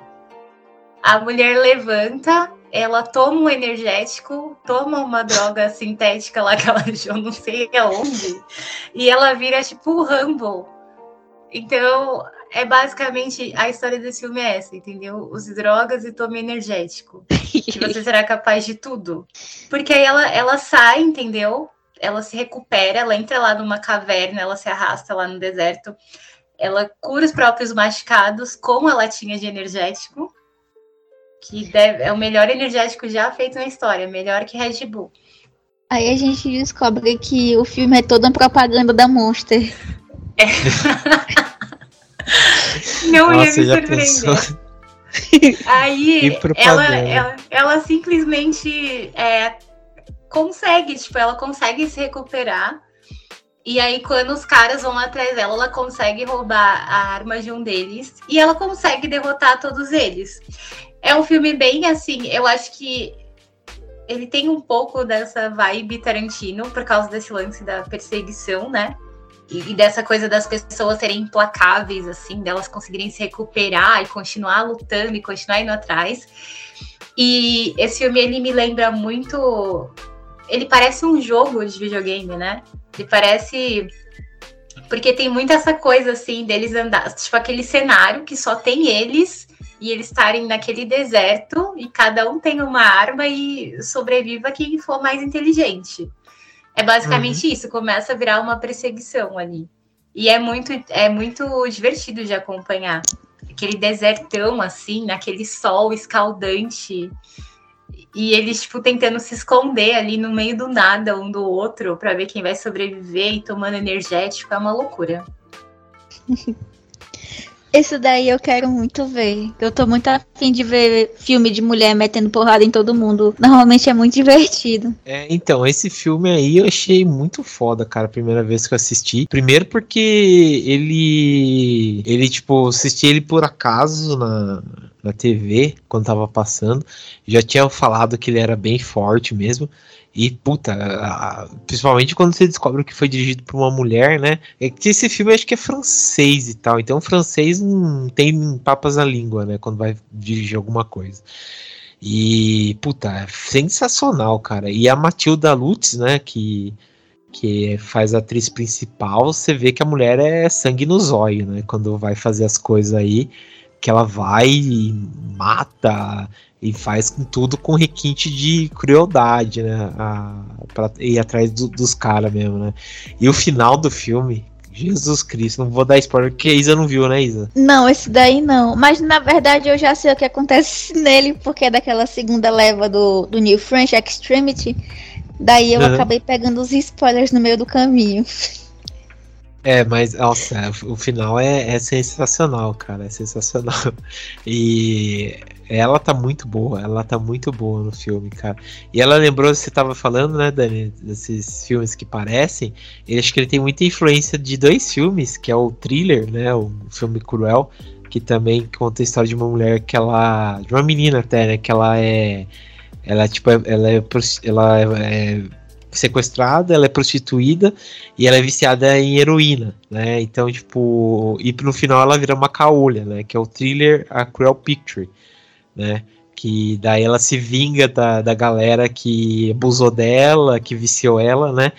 a mulher levanta, ela toma um energético, toma uma droga sintética lá que ela achou não sei aonde, e ela vira tipo o Rambo. Então, é basicamente a história desse filme é essa, entendeu? Use drogas e tome energético. Que você será capaz de tudo. Porque aí ela, ela sai, entendeu? Ela se recupera, ela entra lá numa caverna, ela se arrasta lá no deserto. Ela cura os próprios machucados com a latinha de energético. Que deve- é o melhor energético já feito na história, melhor que Red Bull. Aí a gente descobre que o filme é toda uma propaganda da Monster. Não ia Nossa, me já surpreender. Aí ela, ela, ela simplesmente é, consegue, tipo, ela consegue se recuperar. E aí, quando os caras vão atrás dela, ela consegue roubar a arma de um deles e ela consegue derrotar todos eles. É um filme bem assim, eu acho que ele tem um pouco dessa vibe Tarantino por causa desse lance da perseguição, né? E, e dessa coisa das pessoas serem implacáveis, assim, delas conseguirem se recuperar e continuar lutando e continuar indo atrás. E esse filme, ele me lembra muito. Ele parece um jogo de videogame, né? Ele parece. Porque tem muito essa coisa, assim, deles andar. Tipo, aquele cenário que só tem eles e eles estarem naquele deserto e cada um tem uma arma e sobreviva quem for mais inteligente. É basicamente isso, começa a virar uma perseguição ali. E é muito, é muito divertido de acompanhar. Aquele desertão, assim, naquele sol escaldante. E eles, tipo, tentando se esconder ali no meio do nada, um do outro, para ver quem vai sobreviver e tomando energético. É uma loucura. Esse daí eu quero muito ver. Eu tô muito afim de ver filme de mulher metendo porrada em todo mundo. Normalmente é muito divertido. É, então, esse filme aí eu achei muito foda, cara, primeira vez que eu assisti. Primeiro porque ele. Ele, tipo, assisti ele por acaso na, na TV, quando tava passando. Já tinha falado que ele era bem forte mesmo. E, puta, principalmente quando você descobre que foi dirigido por uma mulher, né? É que esse filme acho que é francês e tal. Então, francês não tem papas na língua, né? Quando vai dirigir alguma coisa. E, puta, é sensacional, cara. E a Matilda Lutz, né? Que, que faz a atriz principal, você vê que a mulher é sangue no zóio, né? Quando vai fazer as coisas aí, que ela vai e mata e faz com tudo com requinte de crueldade, né? A, pra ir atrás do, dos caras mesmo, né? E o final do filme, Jesus Cristo, não vou dar spoiler porque a Isa não viu, né, Isa? Não, esse daí não. Mas na verdade eu já sei o que acontece nele, porque é daquela segunda leva do, do New French Extremity. Daí eu uhum. acabei pegando os spoilers no meio do caminho. É, mas, nossa, o final é, é sensacional, cara. É sensacional. E ela tá muito boa, ela tá muito boa no filme, cara. E ela lembrou, você tava falando, né, Dani, desses filmes que parecem. Ele acho que ele tem muita influência de dois filmes, que é o Thriller, né, o filme Cruel, que também conta a história de uma mulher que ela, de uma menina até, né, que ela é, ela tipo, ela é, ela é sequestrada, ela é prostituída e ela é viciada em heroína, né? Então, tipo, e no final ela vira uma caolha, né? Que é o thriller A Cruel Picture né? Que daí ela se vinga da, da galera que abusou dela, que viciou ela, né?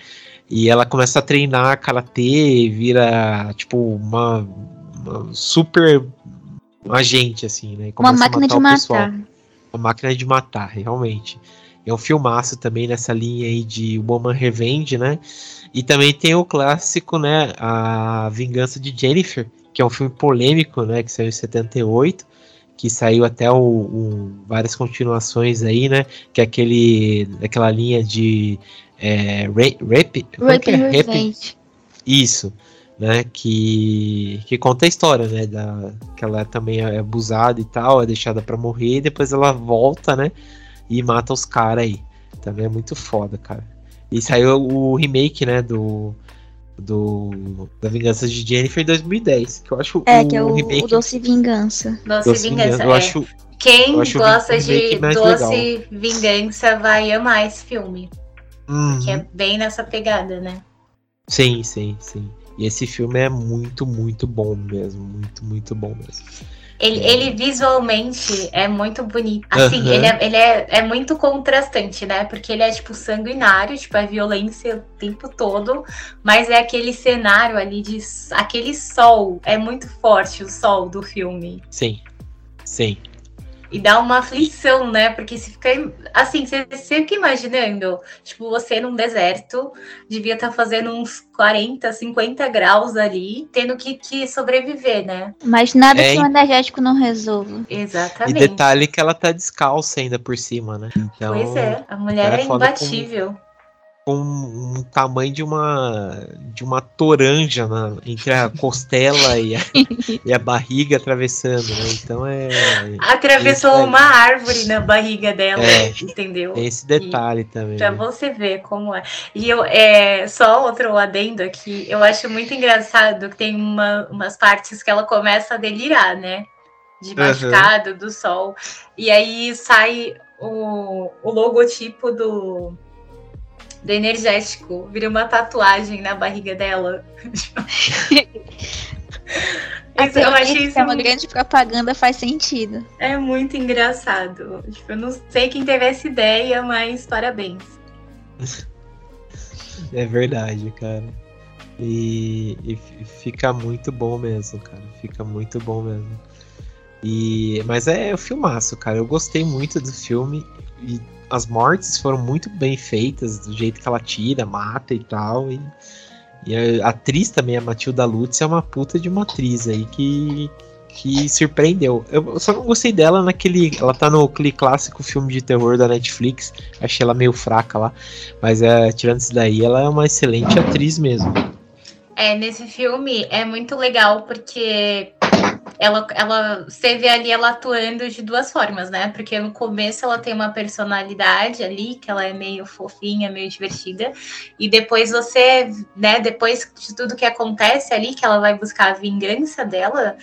E ela começa a treinar karatê, vira tipo uma, uma super agente, assim, né? Uma máquina de matar. Uma máquina de matar, realmente. É um filmaço também nessa linha aí de Woman Revenge, né? E também tem o clássico, né? A Vingança de Jennifer, que é um filme polêmico, né? Que saiu em 78 que saiu até o, o, várias continuações aí, né? Que é aquele, aquela linha de é, rap, rape, é? rap, isso, né? Que, que conta a história, né? Da, que ela também é abusada e tal, é deixada para morrer, e depois ela volta, né? E mata os caras aí. Também é muito foda, cara. E saiu o remake, né? Do do da Vingança de Jennifer em 2010, que eu acho é, o que é o, remake... o Doce Vingança. Doce, Doce Vingança, Vingança. Eu é. acho quem gosta de Doce legal. Vingança vai amar esse filme. Uhum. Que é bem nessa pegada, né? Sim, sim, sim. E esse filme é muito, muito bom mesmo. Muito, muito bom mesmo. Ele, ele visualmente é muito bonito. Assim, uhum. ele, é, ele é, é muito contrastante, né? Porque ele é, tipo, sanguinário, tipo, é violência o tempo todo. Mas é aquele cenário ali de. Aquele sol. É muito forte o sol do filme. Sim. Sim. E dá uma aflição, né? Porque se fica. Assim, você, fica imaginando, tipo, você num deserto, devia estar tá fazendo uns 40, 50 graus ali, tendo que, que sobreviver, né? Mas nada é, que o energético não resolva. Exatamente. E detalhe que ela tá descalça ainda por cima, né? Então, pois é, a mulher é, é imbatível com um tamanho de uma de uma toranja na, entre a costela e a, e a barriga atravessando, né? Então é. Atravessou é, uma árvore na barriga dela, é, entendeu? Tem esse detalhe e, também. Pra você ver como é. E eu é só outro adendo aqui, eu acho muito engraçado que tem uma, umas partes que ela começa a delirar, né? De machucado uhum. do sol. E aí sai o, o logotipo do do energético. Vira uma tatuagem na barriga dela. Isso, eu achei isso é uma muito... grande propaganda, faz sentido. É muito engraçado. Tipo, eu não sei quem teve essa ideia, mas parabéns. É verdade, cara. E, e, fica muito bom mesmo, cara. Fica muito bom mesmo. E, mas é o filmaço, cara. Eu gostei muito do filme. E as mortes foram muito bem feitas, do jeito que ela tira, mata e tal. E, e a atriz também, a Matilda Lutz, é uma puta de uma atriz aí que, que surpreendeu. Eu só não gostei dela naquele. Ela tá no clássico filme de terror da Netflix. Achei ela meio fraca lá. Mas é, tirando isso daí, ela é uma excelente atriz mesmo. É, nesse filme é muito legal porque ela, ela você vê ali ela atuando de duas formas, né? Porque no começo ela tem uma personalidade ali, que ela é meio fofinha, meio divertida, e depois você, né, depois de tudo que acontece ali, que ela vai buscar a vingança dela,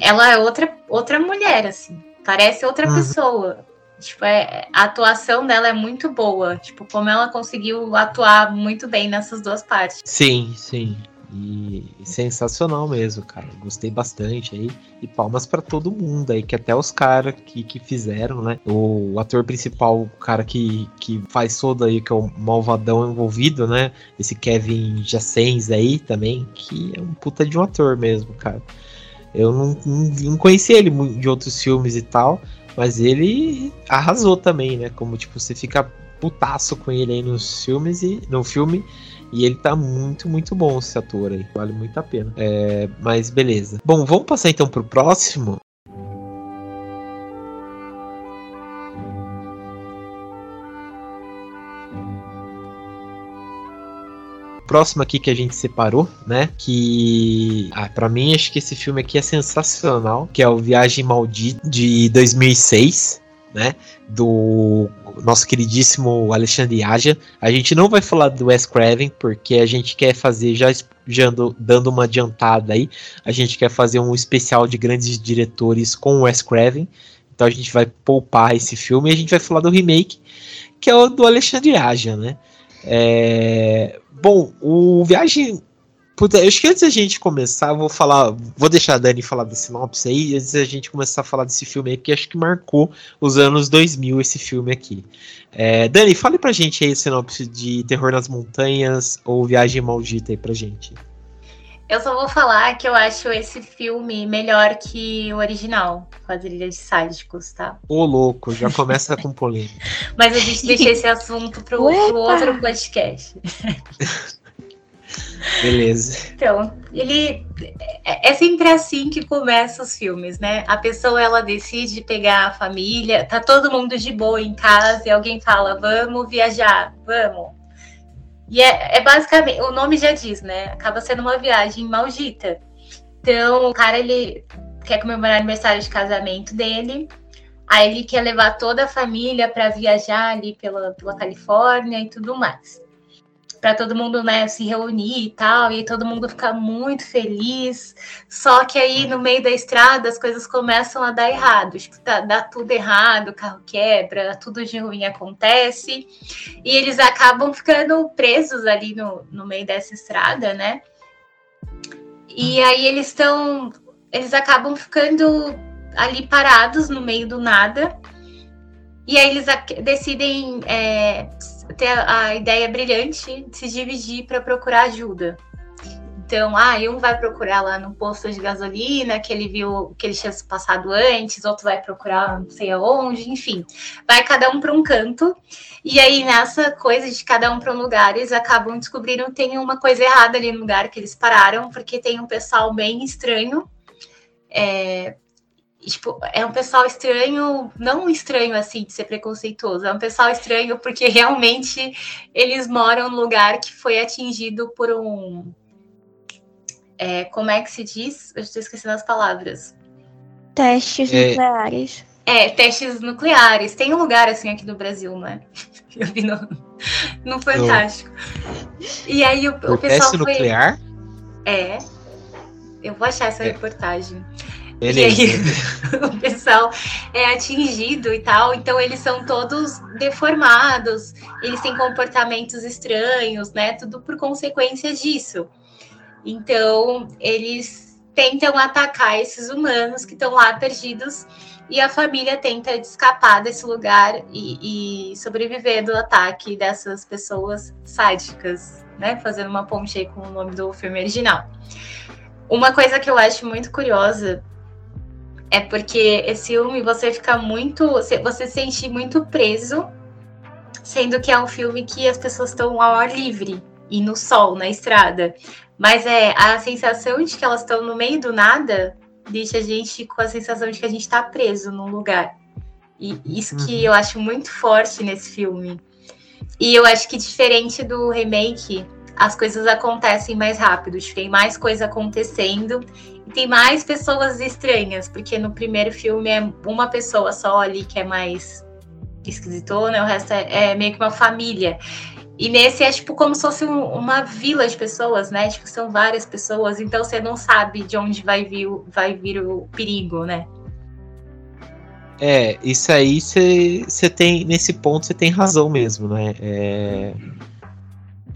ela é outra, outra mulher, assim, parece outra uhum. pessoa. Tipo, é, a atuação dela é muito boa. Tipo, como ela conseguiu atuar muito bem nessas duas partes. Sim, sim. E, sensacional mesmo, cara. Gostei bastante aí. E palmas para todo mundo aí, que até os caras que, que fizeram, né? O ator principal, o cara que, que faz todo aí, que é o malvadão envolvido, né? Esse Kevin Jacens aí também, que é um puta de um ator mesmo, cara. Eu não, não, não conhecia ele de outros filmes e tal, mas ele arrasou também, né? Como tipo, você fica putaço com ele aí nos filmes e no filme e ele tá muito, muito bom esse ator aí. Vale muito a pena. É, mas beleza. Bom, vamos passar então pro próximo. próximo aqui que a gente separou, né? Que ah, para mim acho que esse filme aqui é sensacional, que é o Viagem Maldita de 2006, né? Do nosso queridíssimo Alexandre Aja. A gente não vai falar do Wes Craven, porque a gente quer fazer, já, já dando uma adiantada aí, a gente quer fazer um especial de grandes diretores com o Wes Craven. Então a gente vai poupar esse filme e a gente vai falar do remake, que é o do Alexandre Aja, né? É... Bom, o Viagem Puta, acho que antes da gente começar, eu vou falar. Vou deixar a Dani falar da sinopse aí, antes da gente começar a falar desse filme aí, que acho que marcou os anos 2000 esse filme aqui. É, Dani, fale pra gente aí a sinopse de Terror nas Montanhas ou Viagem Maldita aí pra gente. Eu só vou falar que eu acho esse filme melhor que o original, Quadrilha de Sádicos, tá? Ô, louco, já começa com polêmica. Mas a gente deixa esse assunto pro, pro outro podcast. Beleza. Então, ele é, é sempre assim que começam os filmes, né? A pessoa ela decide pegar a família, tá todo mundo de boa em casa e alguém fala: "Vamos viajar, vamos". E é, é basicamente, o nome já diz, né? Acaba sendo uma viagem maldita. Então, o cara ele quer comemorar o aniversário de casamento dele. Aí ele quer levar toda a família para viajar ali pela, pela Califórnia e tudo mais para todo mundo né, se reunir e tal, e todo mundo ficar muito feliz. Só que aí no meio da estrada as coisas começam a dar errado, tipo, dá, dá tudo errado, o carro quebra, tudo de ruim acontece, e eles acabam ficando presos ali no, no meio dessa estrada, né? E aí eles estão. Eles acabam ficando ali parados no meio do nada. E aí eles decidem é, ter a, ideia brilhante de se dividir para procurar ajuda. Então, ah, um vai procurar lá no posto de gasolina que ele viu que ele tinha passado antes, outro vai procurar não sei aonde, enfim. Vai cada um para um canto. E aí, nessa coisa de cada um para um lugar, eles acabam descobrindo que tem uma coisa errada ali no lugar que eles pararam, porque tem um pessoal bem estranho. É, tipo, é um pessoal estranho, não estranho assim de ser preconceituoso, é um pessoal estranho porque realmente eles moram num lugar que foi atingido por um. É, como é que se diz? Eu estou esquecendo as palavras. Testes é... nucleares. É, testes nucleares. Tem um lugar assim aqui no Brasil, né? Eu vi no, no Fantástico. E aí o, o pessoal. Teste foi... nuclear? É. Eu vou achar essa é. reportagem. Beleza. E aí o pessoal é atingido e tal, então eles são todos deformados, eles têm comportamentos estranhos, né? Tudo por consequência disso. Então, eles tentam atacar esses humanos que estão lá perdidos e a família tenta escapar desse lugar e, e sobreviver do ataque dessas pessoas sádicas, né? Fazendo uma ponte aí com o nome do filme original. Uma coisa que eu acho muito curiosa é porque esse filme você fica muito. Você se sente muito preso, sendo que é um filme que as pessoas estão ao ar livre e no sol, na estrada. Mas é a sensação de que elas estão no meio do nada deixa a gente com a sensação de que a gente está preso num lugar. E isso que uhum. eu acho muito forte nesse filme. E eu acho que diferente do remake, as coisas acontecem mais rápido, tem mais coisa acontecendo e tem mais pessoas estranhas, porque no primeiro filme é uma pessoa só ali que é mais esquisitona, o resto é, é meio que uma família. E nesse é tipo como se fosse um, uma vila de pessoas, né? Tipo, são várias pessoas, então você não sabe de onde vai vir, vai vir o perigo, né? É, isso aí você tem, nesse ponto você tem razão mesmo, né? É,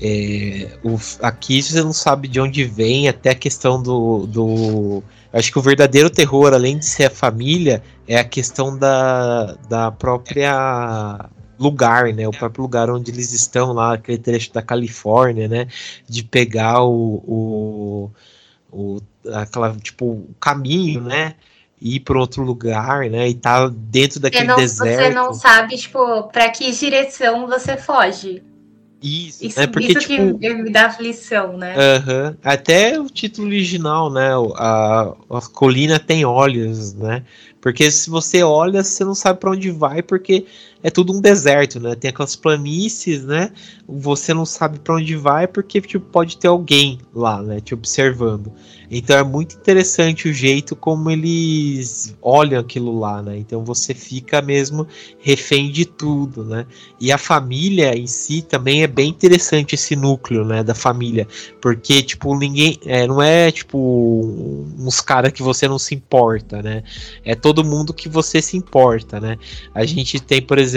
é, o, aqui você não sabe de onde vem, até a questão do, do. Acho que o verdadeiro terror, além de ser a família, é a questão da, da própria lugar, né? O próprio lugar onde eles estão lá, aquele trecho da Califórnia, né? De pegar o, o, o aquela tipo o caminho, né? ir para outro lugar, né? E tá dentro daquele você não, deserto. Você não sabe, tipo, para que direção você foge. Isso, isso, né? Porque, isso tipo, que me dá aflição, né? Uh -huh. Até o título original, né? A, a colina tem olhos, né? Porque se você olha, você não sabe para onde vai, porque é tudo um deserto, né? Tem aquelas planícies, né? Você não sabe para onde vai, porque tipo, pode ter alguém lá, né? Te observando. Então é muito interessante o jeito como eles olham aquilo lá, né? Então você fica mesmo refém de tudo, né? E a família em si também é bem interessante esse núcleo, né? Da família, porque tipo ninguém, é, não é tipo uns caras que você não se importa, né? É todo mundo que você se importa, né? A gente tem, por exemplo,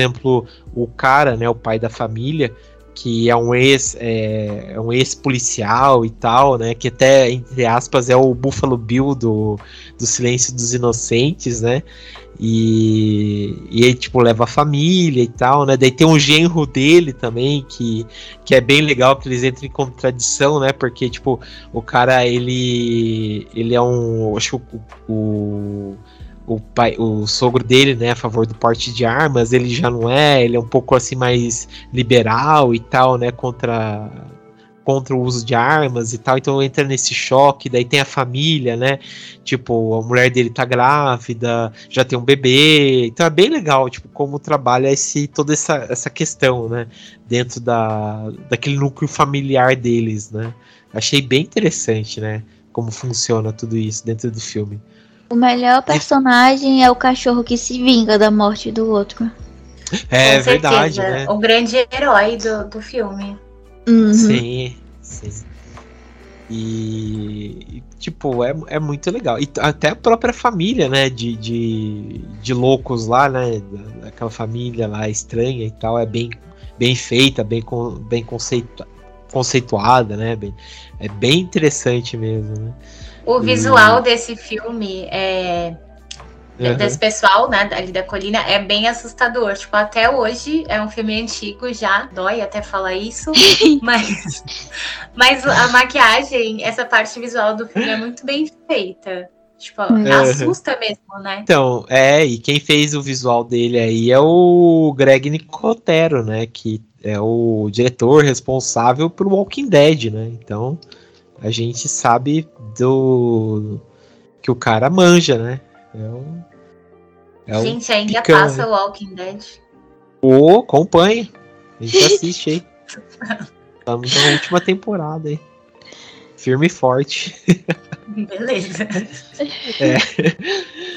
o cara, né? O pai da família que é um ex é, é um ex policial e tal, né? Que até entre aspas é o Buffalo Bill do, do Silêncio dos Inocentes, né? E, e ele tipo leva a família e tal, né? Daí tem um genro dele também que, que é bem legal que eles entram em contradição, né? Porque tipo o cara ele ele é um acho que o, o o pai, o sogro dele, né, a favor do porte de armas, ele já não é, ele é um pouco assim mais liberal e tal, né, contra contra o uso de armas e tal, então entra nesse choque, daí tem a família, né? Tipo, a mulher dele tá grávida, já tem um bebê, então é bem legal, tipo, como trabalha esse toda essa, essa questão, né, dentro da daquele núcleo familiar deles, né? Achei bem interessante, né, como funciona tudo isso dentro do filme. O melhor personagem é o cachorro que se vinga da morte do outro. É verdade, né? O grande herói do, do filme. Uhum. Sim, sim. E, tipo, é, é muito legal. E até a própria família, né? De, de, de loucos lá, né? Aquela família lá estranha e tal, é bem, bem feita, bem, bem conceitu, conceituada, né? Bem, é bem interessante mesmo, né? O visual desse filme é. Uhum. Desse pessoal, né, ali da colina, é bem assustador. Tipo, até hoje é um filme antigo já, dói até falar isso, mas, mas a maquiagem, essa parte visual do filme é muito bem feita. Tipo, uhum. assusta mesmo, né? Então, é, e quem fez o visual dele aí é o Greg Nicotero, né? Que é o diretor responsável por Walking Dead, né? Então, a gente sabe do que o cara manja, né? É um, é gente, um ainda picão, passa o Walking Dead. Ô, acompanha. A gente assiste aí. Estamos na última temporada aí. Firme e forte. Beleza. É.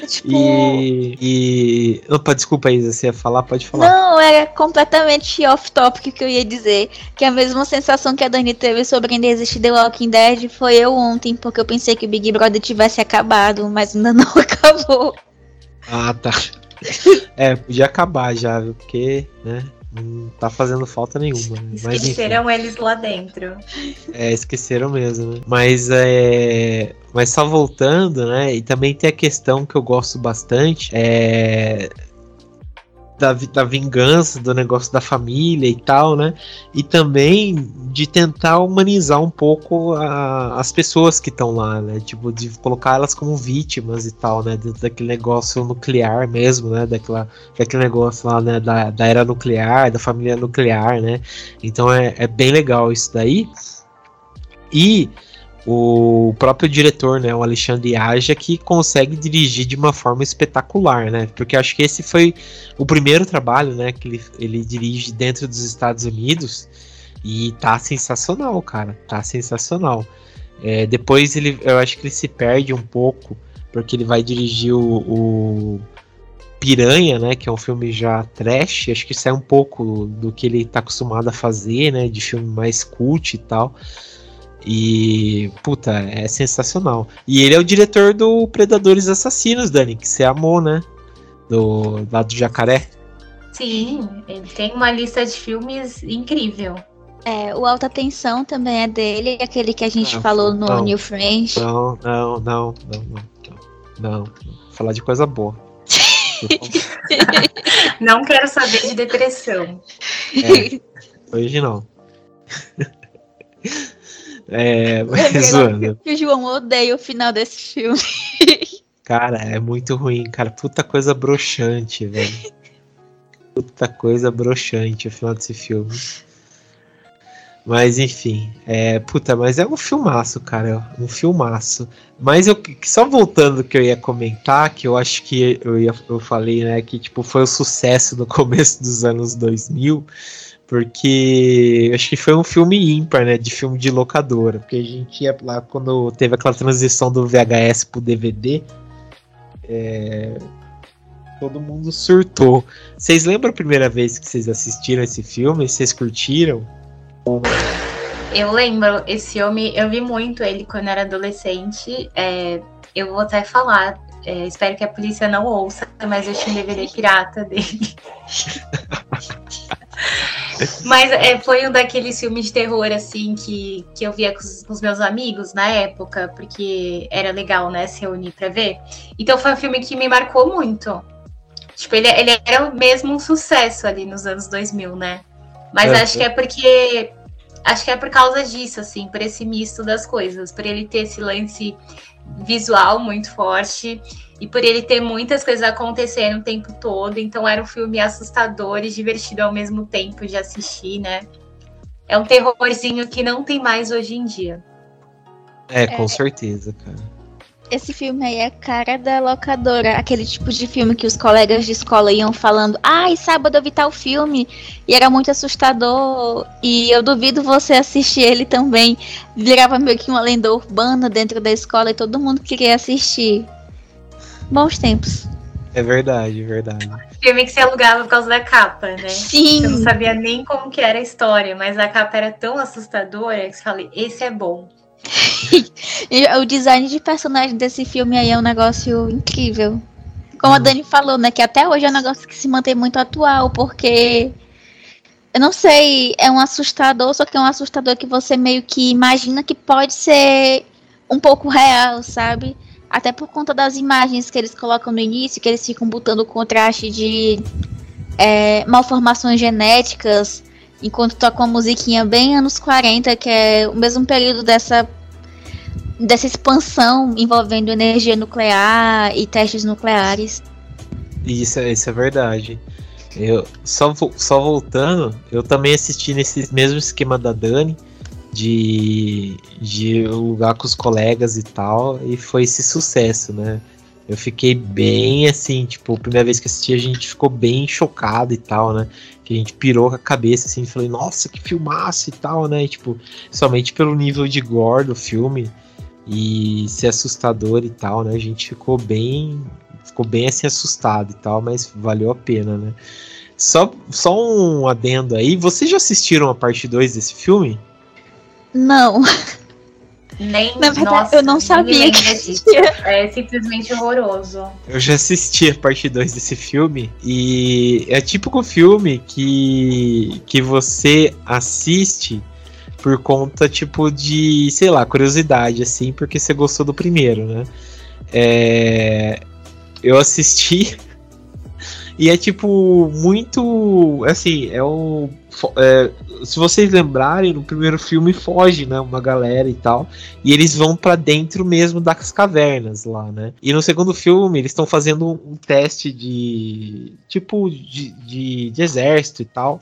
Tipo... E, e. Opa, desculpa, Isa, você ia falar? Pode falar. Não, é completamente off-topic que eu ia dizer. Que a mesma sensação que a Dani teve sobre ainda existir The Walking Dead foi eu ontem, porque eu pensei que o Big Brother tivesse acabado, mas ainda não acabou. Ah, tá. É, podia acabar já, porque, né? Não tá fazendo falta nenhuma. Esqueceram mas, eles lá dentro. É, esqueceram mesmo, né? Mas é. Mas só voltando, né? E também tem a questão que eu gosto bastante. É da, da vingança, do negócio da família e tal, né? E também de tentar humanizar um pouco a, as pessoas que estão lá, né? Tipo, de colocar elas como vítimas e tal, né? Dentro daquele negócio nuclear mesmo, né? Daquela, daquele negócio lá, né? Da, da era nuclear, da família nuclear, né? Então é, é bem legal isso daí. E o próprio diretor, né, o Alexandre Aja, que consegue dirigir de uma forma espetacular, né? Porque acho que esse foi o primeiro trabalho, né, que ele, ele dirige dentro dos Estados Unidos. E tá sensacional, cara. Tá sensacional. É, depois ele, eu acho que ele se perde um pouco, porque ele vai dirigir o, o Piranha, né? Que é um filme já trash. Acho que sai um pouco do que ele tá acostumado a fazer, né? De filme mais cult e tal. E, puta, é sensacional. E ele é o diretor do Predadores Assassinos, Dani, que você amou, né? Do lado do Jacaré. Sim, ele tem uma lista de filmes incrível. É, o Alta Tensão também é dele, aquele que a gente não, falou no não, New Friends. Não, não, não, não, não, não, não. Falar de coisa boa. não quero saber de depressão. É, hoje não. É, mas zoando. O João odeia o final desse filme. Cara, é muito ruim, cara. Puta coisa broxante, velho. Puta coisa broxante o final desse filme. Mas enfim, é, puta, mas é um filmaço, cara, um filmaço. Mas eu só voltando que eu ia comentar, que eu acho que eu, ia, eu falei, né, que tipo foi o sucesso no começo dos anos 2000, porque acho que foi um filme ímpar, né, de filme de locadora, porque a gente ia lá quando teve aquela transição do VHS pro DVD, é, todo mundo surtou. Vocês lembram a primeira vez que vocês assistiram esse filme? Vocês curtiram? Eu lembro, esse filme, eu vi muito ele quando era adolescente. É, eu vou até falar, é, espero que a polícia não ouça, mas eu tinha um DVD pirata dele. mas é, foi um daqueles filmes de terror, assim, que, que eu via com os, com os, meus amigos na época, porque era legal, né, se reunir pra ver. Então foi um filme que me marcou muito. Tipo, ele, ele era mesmo um sucesso ali nos anos 2000, né? Mas é, acho que é porque acho que é por causa disso, assim, por esse misto das coisas, por ele ter esse lance visual muito forte e por ele ter muitas coisas acontecendo o tempo todo. Então era um filme assustador e divertido ao mesmo tempo de assistir, né? É um terrorzinho que não tem mais hoje em dia. É, com é. certeza, cara esse filme aí é cara da locadora. Aquele tipo de filme que os colegas de escola iam falando, ai, sábado eu vi tal filme. E era muito assustador. E eu duvido você assistir ele também. Virava meio que uma lenda urbana dentro da escola e todo mundo queria assistir. Bons tempos. É verdade, é verdade. Filme que se alugava por causa da capa, né? Sim. Você não sabia nem como que era a história, mas a capa era tão assustadora que você falei, esse é bom. o design de personagem desse filme aí é um negócio incrível. Como a hum. Dani falou, né? Que até hoje é um negócio que se mantém muito atual, porque. Eu não sei, é um assustador, só que é um assustador que você meio que imagina que pode ser um pouco real, sabe? Até por conta das imagens que eles colocam no início, que eles ficam botando contraste de é, malformações genéticas, enquanto toca uma musiquinha bem anos 40, que é o mesmo período dessa dessa expansão envolvendo energia nuclear e testes nucleares. Isso, isso é verdade. Eu só, só voltando, eu também assisti nesse mesmo esquema da Dani de, de lugar com os colegas e tal, e foi esse sucesso, né? Eu fiquei bem assim, tipo, a primeira vez que assisti a gente ficou bem chocado e tal, né? Que a gente pirou com a cabeça assim, falei, nossa, que filmaço e tal, né? E, tipo, somente pelo nível de gore do filme, e ser assustador e tal, né? A gente ficou bem, ficou bem assim assustado e tal, mas valeu a pena, né? Só, só um adendo aí, vocês já assistiram a parte 2 desse filme? Não. Nem, Na verdade, nossa, eu não sabia que existia. É simplesmente horroroso. Eu já assisti a parte 2 desse filme e é típico filme que, que você assiste por conta, tipo, de, sei lá, curiosidade, assim, porque você gostou do primeiro, né? É, eu assisti e é, tipo, muito, assim, é um... É, se vocês lembrarem, no primeiro filme foge, né, uma galera e tal, e eles vão para dentro mesmo das cavernas lá, né? E no segundo filme eles estão fazendo um teste de tipo de, de, de exército e tal.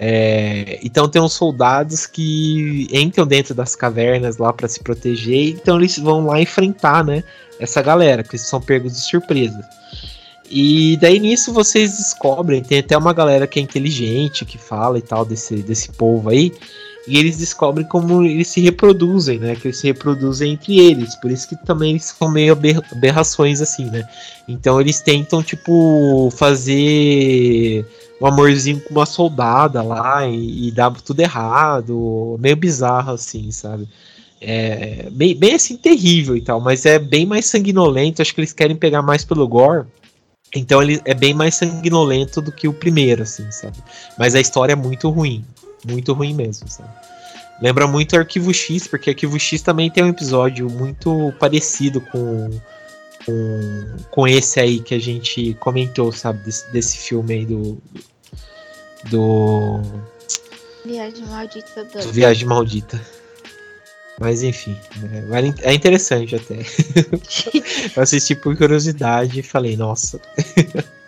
É, então tem uns soldados que entram dentro das cavernas lá para se proteger, então eles vão lá enfrentar, né, essa galera, que são pegos de surpresa. E daí nisso vocês descobrem, tem até uma galera que é inteligente, que fala e tal desse, desse povo aí. E eles descobrem como eles se reproduzem, né? Que eles se reproduzem entre eles. Por isso que também eles são meio aberrações, assim, né? Então eles tentam, tipo, fazer um amorzinho com uma soldada lá e, e dá tudo errado. Meio bizarro, assim, sabe? É bem, bem assim, terrível e tal, mas é bem mais sanguinolento. Acho que eles querem pegar mais pelo gore. Então ele é bem mais sanguinolento do que o primeiro, assim, sabe? Mas a história é muito ruim. Muito ruim mesmo, sabe? Lembra muito Arquivo X, porque Arquivo X também tem um episódio muito parecido com, com, com esse aí que a gente comentou, sabe? Desse, desse filme aí do. Do. Viagem Maldita. Do Viagem Maldita. Mas enfim, é, é interessante até. eu assisti por curiosidade e falei, nossa.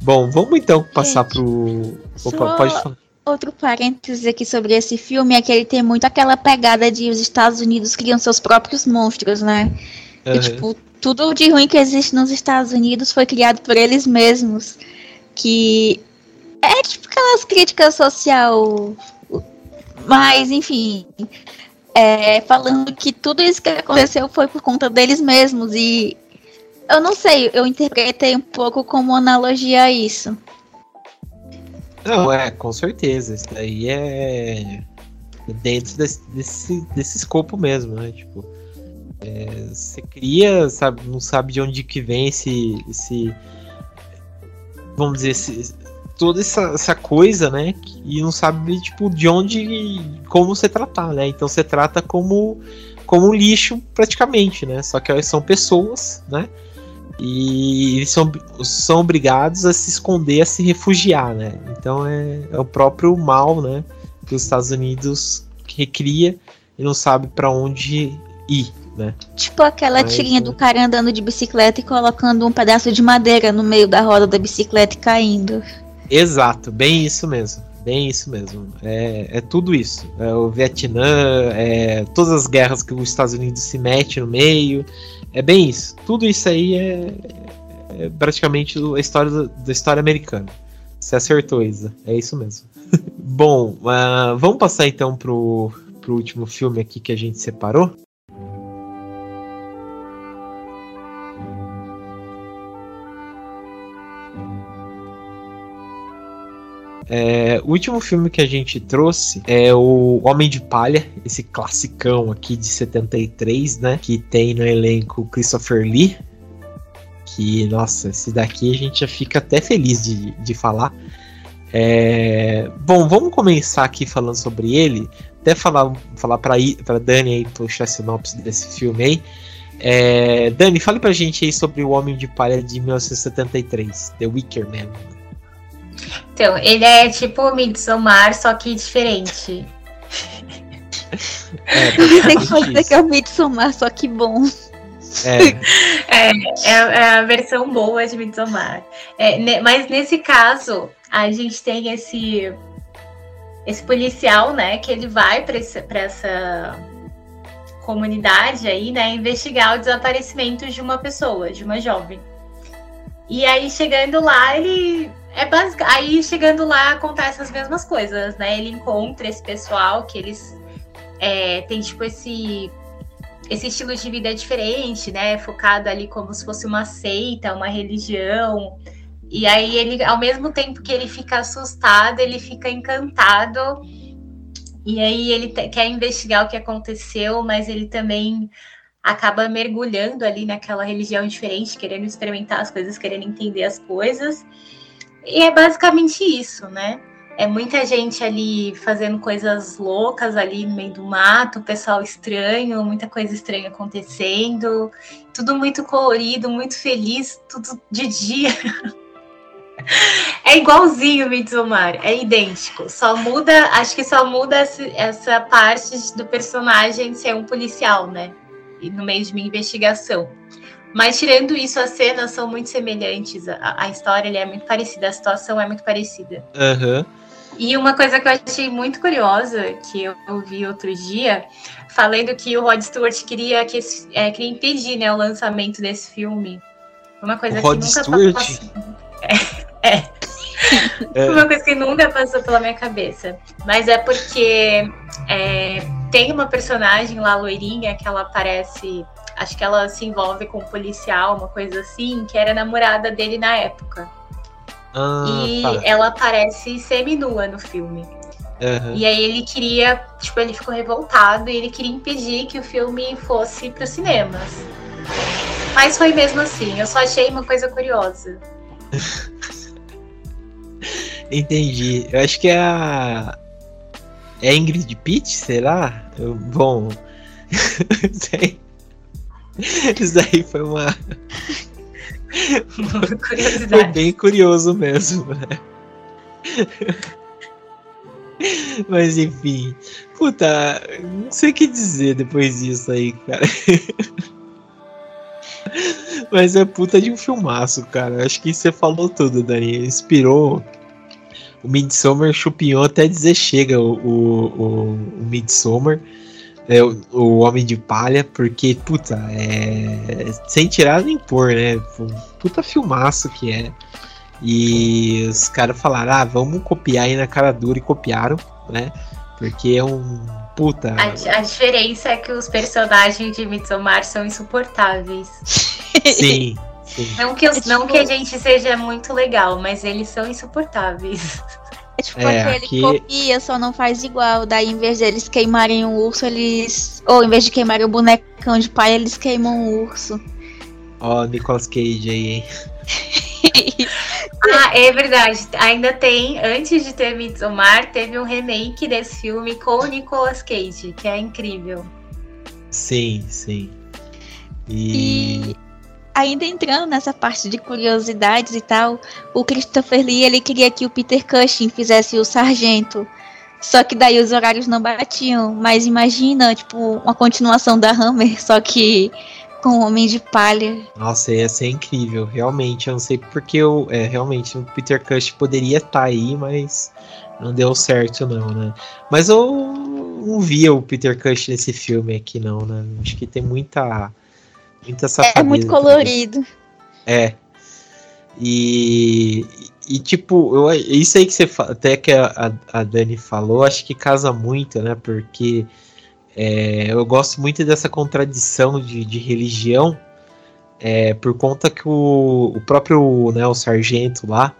Bom, vamos então passar Gente, pro. Opa, pode falar. Outro parênteses aqui sobre esse filme é que ele tem muito aquela pegada de os Estados Unidos criam seus próprios monstros, né? Uhum. E, tipo, tudo de ruim que existe nos Estados Unidos foi criado por eles mesmos. Que é tipo aquelas críticas social mas, enfim, é, falando que tudo isso que aconteceu foi por conta deles mesmos. E eu não sei, eu interpretei um pouco como analogia a isso. Não, é, com certeza. Isso daí é dentro desse, desse, desse escopo mesmo, né? Tipo, é, você cria, sabe, não sabe de onde que vem esse, esse vamos dizer, esse, toda essa, essa coisa, né? E não sabe, tipo, de onde. como você tratar, né? Então você trata como, como um lixo, praticamente, né? Só que são pessoas, né? E eles são, são obrigados a se esconder, a se refugiar, né? Então é, é o próprio mal, né? Que os Estados Unidos recria e não sabe para onde ir, né? Tipo aquela Mas, tirinha é... do cara andando de bicicleta e colocando um pedaço de madeira no meio da roda da bicicleta e caindo. Exato, bem isso mesmo. Bem isso mesmo. É, é tudo isso. É o Vietnã, é, todas as guerras que os Estados Unidos se mete no meio. É bem isso. Tudo isso aí é, é praticamente a história da história americana. Você acertou, Isa. É isso mesmo. Bom, uh, vamos passar então pro, pro último filme aqui que a gente separou. É, o último filme que a gente trouxe é o Homem de Palha, esse classicão aqui de 73, né? Que tem no elenco Christopher Lee. Que, nossa, esse daqui a gente já fica até feliz de, de falar. É, bom, vamos começar aqui falando sobre ele. Até falar, falar para Dani aí puxar a sinopse desse filme aí. É, Dani, fale pra gente aí sobre o Homem de Palha de 1973, The Wicker Man. Então, ele é tipo o Midsommar, só que diferente. É, Tem que dizer que é o Midsommar, só que bom. É. é, é, é a versão boa de Midsommar. É, ne, mas nesse caso, a gente tem esse esse policial, né, que ele vai para essa comunidade aí, né, investigar o desaparecimento de uma pessoa, de uma jovem. E aí chegando lá, ele é basic... Aí chegando lá acontecem as mesmas coisas, né? Ele encontra esse pessoal que eles é, tipo esse esse estilo de vida diferente, né? Focado ali como se fosse uma seita, uma religião. E aí ele, ao mesmo tempo que ele fica assustado, ele fica encantado. E aí ele quer investigar o que aconteceu, mas ele também acaba mergulhando ali naquela religião diferente, querendo experimentar as coisas, querendo entender as coisas. E é basicamente isso, né? É muita gente ali fazendo coisas loucas ali no meio do mato, pessoal estranho, muita coisa estranha acontecendo, tudo muito colorido, muito feliz, tudo de dia. É igualzinho Midsommar, é idêntico. Só muda, acho que só muda essa parte do personagem ser um policial, né? No meio de uma investigação. Mas tirando isso, as cenas são muito semelhantes. A, a história é muito parecida, a situação é muito parecida. Uhum. E uma coisa que eu achei muito curiosa, que eu vi outro dia, falando que o Rod Stewart queria, que, é, queria impedir né, o lançamento desse filme Uma coisa O Rod que nunca Stewart? passou. É, é. É. Uma coisa que nunca passou pela minha cabeça. Mas é porque é, tem uma personagem lá, loirinha, que ela aparece. Acho que ela se envolve com um policial, uma coisa assim, que era namorada dele na época. Ah, e tá. ela aparece seminua no filme. Aham. E aí ele queria, tipo, ele ficou revoltado e ele queria impedir que o filme fosse para os cinemas. Mas foi mesmo assim, eu só achei uma coisa curiosa. Entendi. Eu acho que é a. É Ingrid Pitt, será? Eu- Bom. Isso aí- Isso daí foi uma. Foi Curiosidade. bem curioso mesmo, né? Mas enfim. Puta, não sei o que dizer depois disso aí, cara. Mas é puta de um filmaço, cara. Acho que você falou tudo, Dani. Inspirou o Midsommar, chupinhou até dizer chega o, o, o, Midsommar. É, o, o Homem de Palha, porque, puta, é. Sem tirar nem pôr, né? Puta filmaço que é. E os caras falaram, ah, vamos copiar aí na cara dura e copiaram, né? Porque é um. Puta. A, a diferença é que os personagens de Midsommar são insuportáveis. Sim, sim. Não que, os- É tipo- não que a gente seja muito legal, mas eles são insuportáveis. É tipo É, aquele aqui- que copia, só não faz igual. Daí, em vez deles queimarem o urso, eles. Ou em vez de queimarem o bonecão de pai, eles queimam o urso. Ó, Nicolas Cage aí, hein? Ah, é verdade. Ainda tem, antes de ter Midsommar, teve um remake desse filme com o Nicolas Cage, que é incrível. Sim, sim. E. E ainda entrando nessa parte de curiosidades e tal, o Christopher Lee ele queria que o Peter Cushing fizesse o sargento. Só que daí os horários não batiam. Mas imagina, tipo, uma continuação da Hammer, só que com o Homem de Palha. Nossa, ia ser incrível, realmente. Eu não sei porque eu. É, realmente, o Peter Cush poderia estar aí, mas não deu certo, não, né? Mas eu não via o Peter Cush nesse filme aqui, não, né? Acho que tem muita. Muita safadeza. É muito colorido. É. E, e tipo, eu, isso aí que você até que a, a- a Dani falou, acho que casa muito, né? Porque é, eu gosto muito dessa contradição de, de religião, é, por conta que o, o próprio, né, o sargento lá,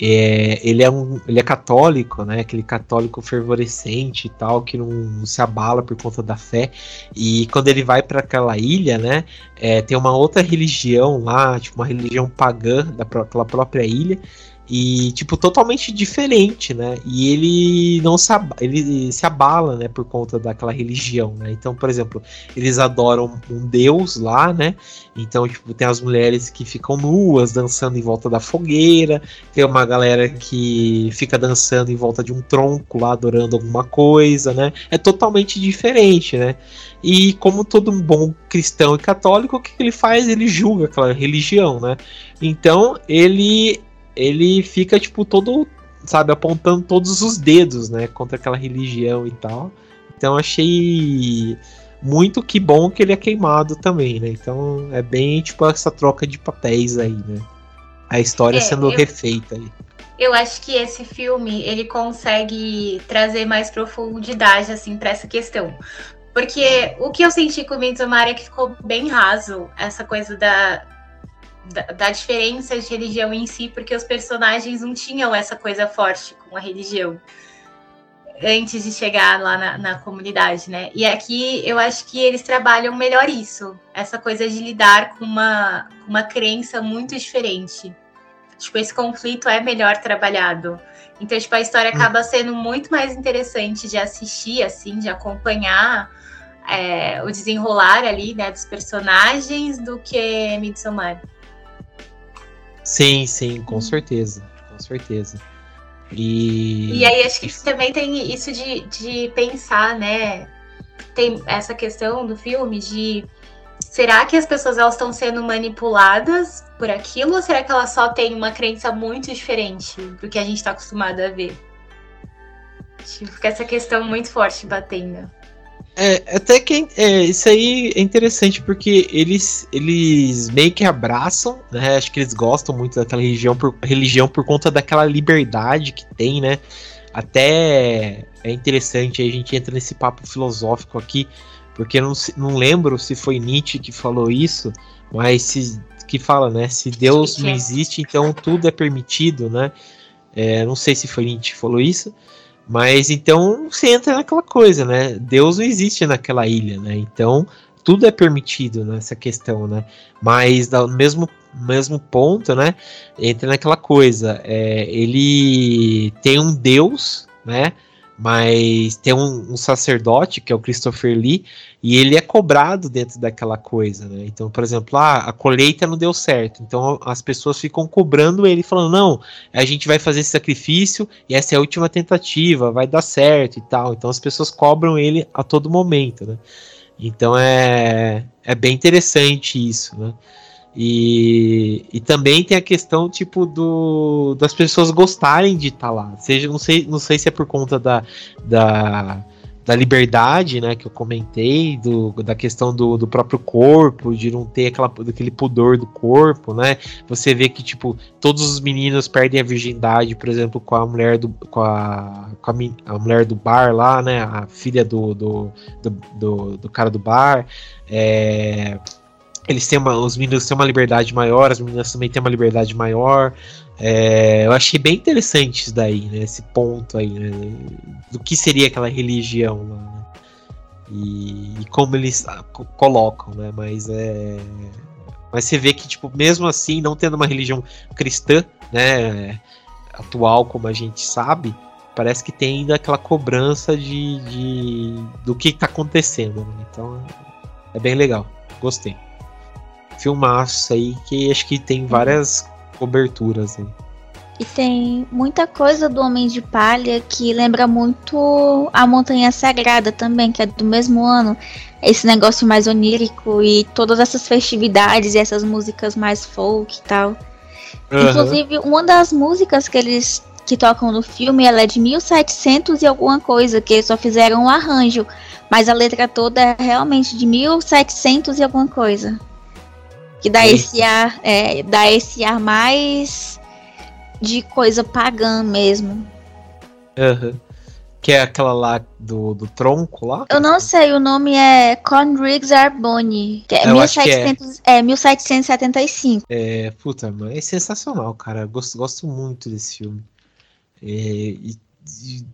é, ele, é um, ele é católico, né? Aquele católico fervorescente e tal, que não se abala por conta da fé. E quando ele vai para aquela ilha, né? é, tem uma outra religião lá, tipo uma religião pagã daquela própria ilha, e tipo totalmente diferente, né? E ele não se aba- ele se abala, né, por conta daquela religião, né? Então, por exemplo, eles adoram um deus lá, né? Então, tipo, tem as mulheres que ficam nuas dançando em volta da fogueira, tem uma galera que fica dançando em volta de um tronco lá adorando alguma coisa, né? É totalmente diferente, né? E como todo um bom cristão e católico, o que ele faz? Ele julga aquela religião, né? Então ele ele fica tipo todo, sabe, apontando todos os dedos, né, contra aquela religião e tal. Então achei muito que bom que ele é queimado também, né? Então é bem tipo essa troca de papéis aí, né? A história É, sendo eu- refeita aí. Eu acho que esse filme ele consegue trazer mais profundidade assim para essa questão. Porque o que eu senti com o Midsommar é que ficou bem raso essa coisa da, da, da diferença de religião em si, porque os personagens não tinham essa coisa forte com a religião antes de chegar lá na, na comunidade, né? E aqui eu acho que eles trabalham melhor isso, essa coisa de lidar com uma, com uma crença muito diferente. Tipo, esse conflito é melhor trabalhado. Então, tipo, a história acaba sendo muito mais interessante de assistir, assim, de acompanhar é, o desenrolar ali, né, dos personagens do que Midsommar. Sim, sim, Uhum. com certeza, com certeza. E, E aí acho que também tem isso de, de pensar, né? Tem essa questão do filme de será que as pessoas elas estão sendo manipuladas por aquilo ou será que elas só têm uma crença muito diferente do que a gente está acostumado a ver? Tipo, fica essa questão muito forte batendo. É, até que é, isso aí é interessante porque eles, eles meio que abraçam, né? Acho que eles gostam muito daquela religião por, religião por conta daquela liberdade que tem, né? Até é interessante, a gente entra nesse papo filosófico aqui, porque não, não lembro se foi Nietzsche que falou isso, mas se, que fala, né? Se Deus não existe, então tudo é permitido, né? É, não sei se foi Nietzsche que falou isso, mas então você entra naquela coisa, né? Deus não existe naquela ilha, né? Então tudo é permitido nessa questão, né? Mas no mesmo, mesmo ponto, né? Entra naquela coisa. É, ele tem um Deus, né? mas tem um, um, sacerdote que é o Christopher Lee e ele é cobrado dentro daquela coisa, né? Então, por exemplo, ah, a colheita não deu certo, então as pessoas ficam cobrando ele, falando não, a gente vai fazer esse sacrifício e essa é a última tentativa, vai dar certo e tal. Então as pessoas cobram ele a todo momento, né? Então é é bem interessante isso, né? E, e também tem a questão tipo do das pessoas gostarem de estar tá lá. Seja, não sei, não sei se é por conta da, da, da liberdade, né, que eu comentei, do, da questão do, do próprio corpo, de não ter aquela, aquele pudor do corpo, né? Você vê que tipo todos os meninos perdem a virgindade, por exemplo, com a mulher do com a, com a, a mulher do bar lá, né, a filha do do, do, do, do cara do bar. É, eles têm uma, os meninos têm uma liberdade maior, as meninas também têm uma liberdade maior. É, eu achei bem interessante isso daí, né? Esse ponto aí, né? Do que seria aquela religião lá, né? e, e, como eles ah, colocam, né? Mas é. Mas você vê que, tipo, mesmo assim, não tendo uma religião cristã, né? Atual, como a gente sabe, parece que tem ainda aquela cobrança de, de do que está acontecendo. Né? Então é bem legal. Gostei filmaço aí que acho que tem várias coberturas aí. E tem muita coisa do Homem de Palha que lembra muito a Montanha Sagrada também, que é do mesmo ano. Esse negócio mais onírico e todas essas festividades e essas músicas mais folk e tal. Uhum. Inclusive, uma das músicas que eles que tocam no filme, ela é de 1700 e alguma coisa, que eles só fizeram um arranjo, mas a letra toda é realmente de 1700 e alguma coisa. Que dá esse ar, é, dá esse ar mais de coisa pagã mesmo. Uhum. Que é aquela lá do, do tronco lá? Eu não sei, o nome é Conriggs Arboni. Que é, 1700, que é. é 1775. É, puta, é sensacional, cara. gosto, gosto muito desse filme. É, e, e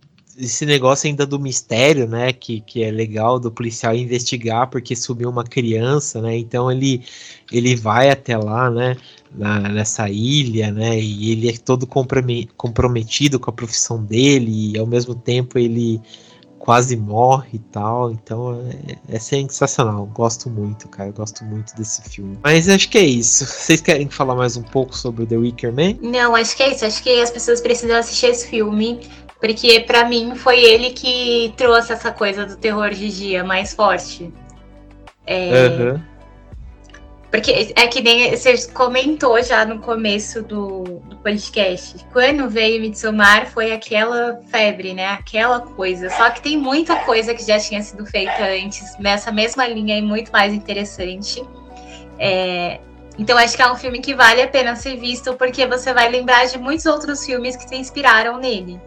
esse negócio ainda do mistério, né? Que, que é legal do policial investigar porque sumiu uma criança, né? Então ele, ele vai até lá, né? Na, nessa ilha, né? E ele é todo comprometido com a profissão dele e ao mesmo tempo ele quase morre e tal. Então é, é sensacional. Gosto muito, cara. Gosto muito desse filme. Mas acho que é isso. Vocês querem falar mais um pouco sobre The Wicker Man? Não, acho que é isso. Acho que as pessoas precisam assistir esse filme. Porque para mim foi ele que trouxe essa coisa do terror de dia mais forte. É... Uhum. Porque é que nem você comentou já no começo do, do podcast. Quando veio Midsommar foi aquela febre, né? Aquela coisa. Só que tem muita coisa que já tinha sido feita antes nessa mesma linha e muito mais interessante. É... Então acho que é um filme que vale a pena ser visto porque você vai lembrar de muitos outros filmes que se inspiraram nele.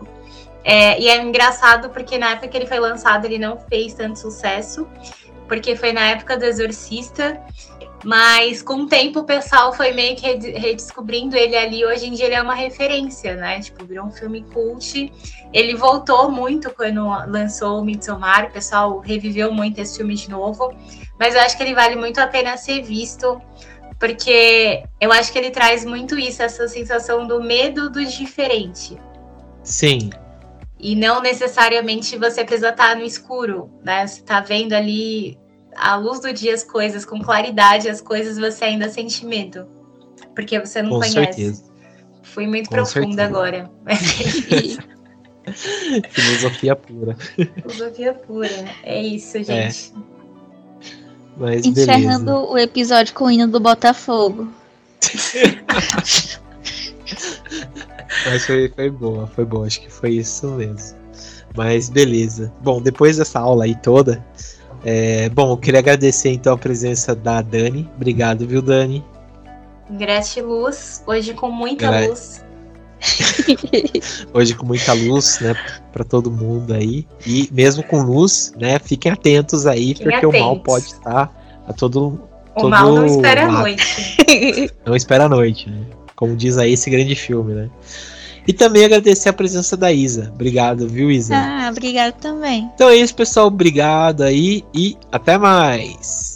É, e é engraçado porque na época que ele foi lançado ele não fez tanto sucesso, porque foi na época do Exorcista, mas com o tempo o pessoal foi meio que redescobrindo ele ali. Hoje em dia ele é uma referência, né? Tipo, virou um filme cult. Ele voltou muito quando lançou o Midsommar, o pessoal reviveu muito esse filme de novo, mas eu acho que ele vale muito a pena ser visto. Porque eu acho que ele traz muito isso, essa sensação do medo do diferente. Sim, e não necessariamente você precisa estar no escuro, né? Você está vendo ali à luz do dia as coisas, com claridade as coisas, você ainda sente medo. Porque você não com conhece. Certeza. Fui muito com profunda certeza. agora. Filosofia pura. Filosofia pura. É isso, é. gente. É. Mas Encerrando beleza. o episódio com o hino do Botafogo. Mas foi, foi boa, foi boa, acho que foi isso mesmo. Mas beleza. Bom, depois dessa aula aí toda, É, bom, eu queria agradecer então a presença da Dani. Obrigado, viu, Dani? Gratiluz, hoje com muita Gra- luz. Hoje com muita luz, né, para todo mundo aí. E mesmo com luz, né, fiquem atentos aí, Fiquem porque o mal atentos. pode estar a todo O todo mal não espera a noite. Não espera a noite, né? Como diz aí esse grande filme, né? E também agradecer a presença da Isa. Obrigado, viu, Isa? ah, obrigado também. Então é isso, pessoal. Obrigado aí e até mais.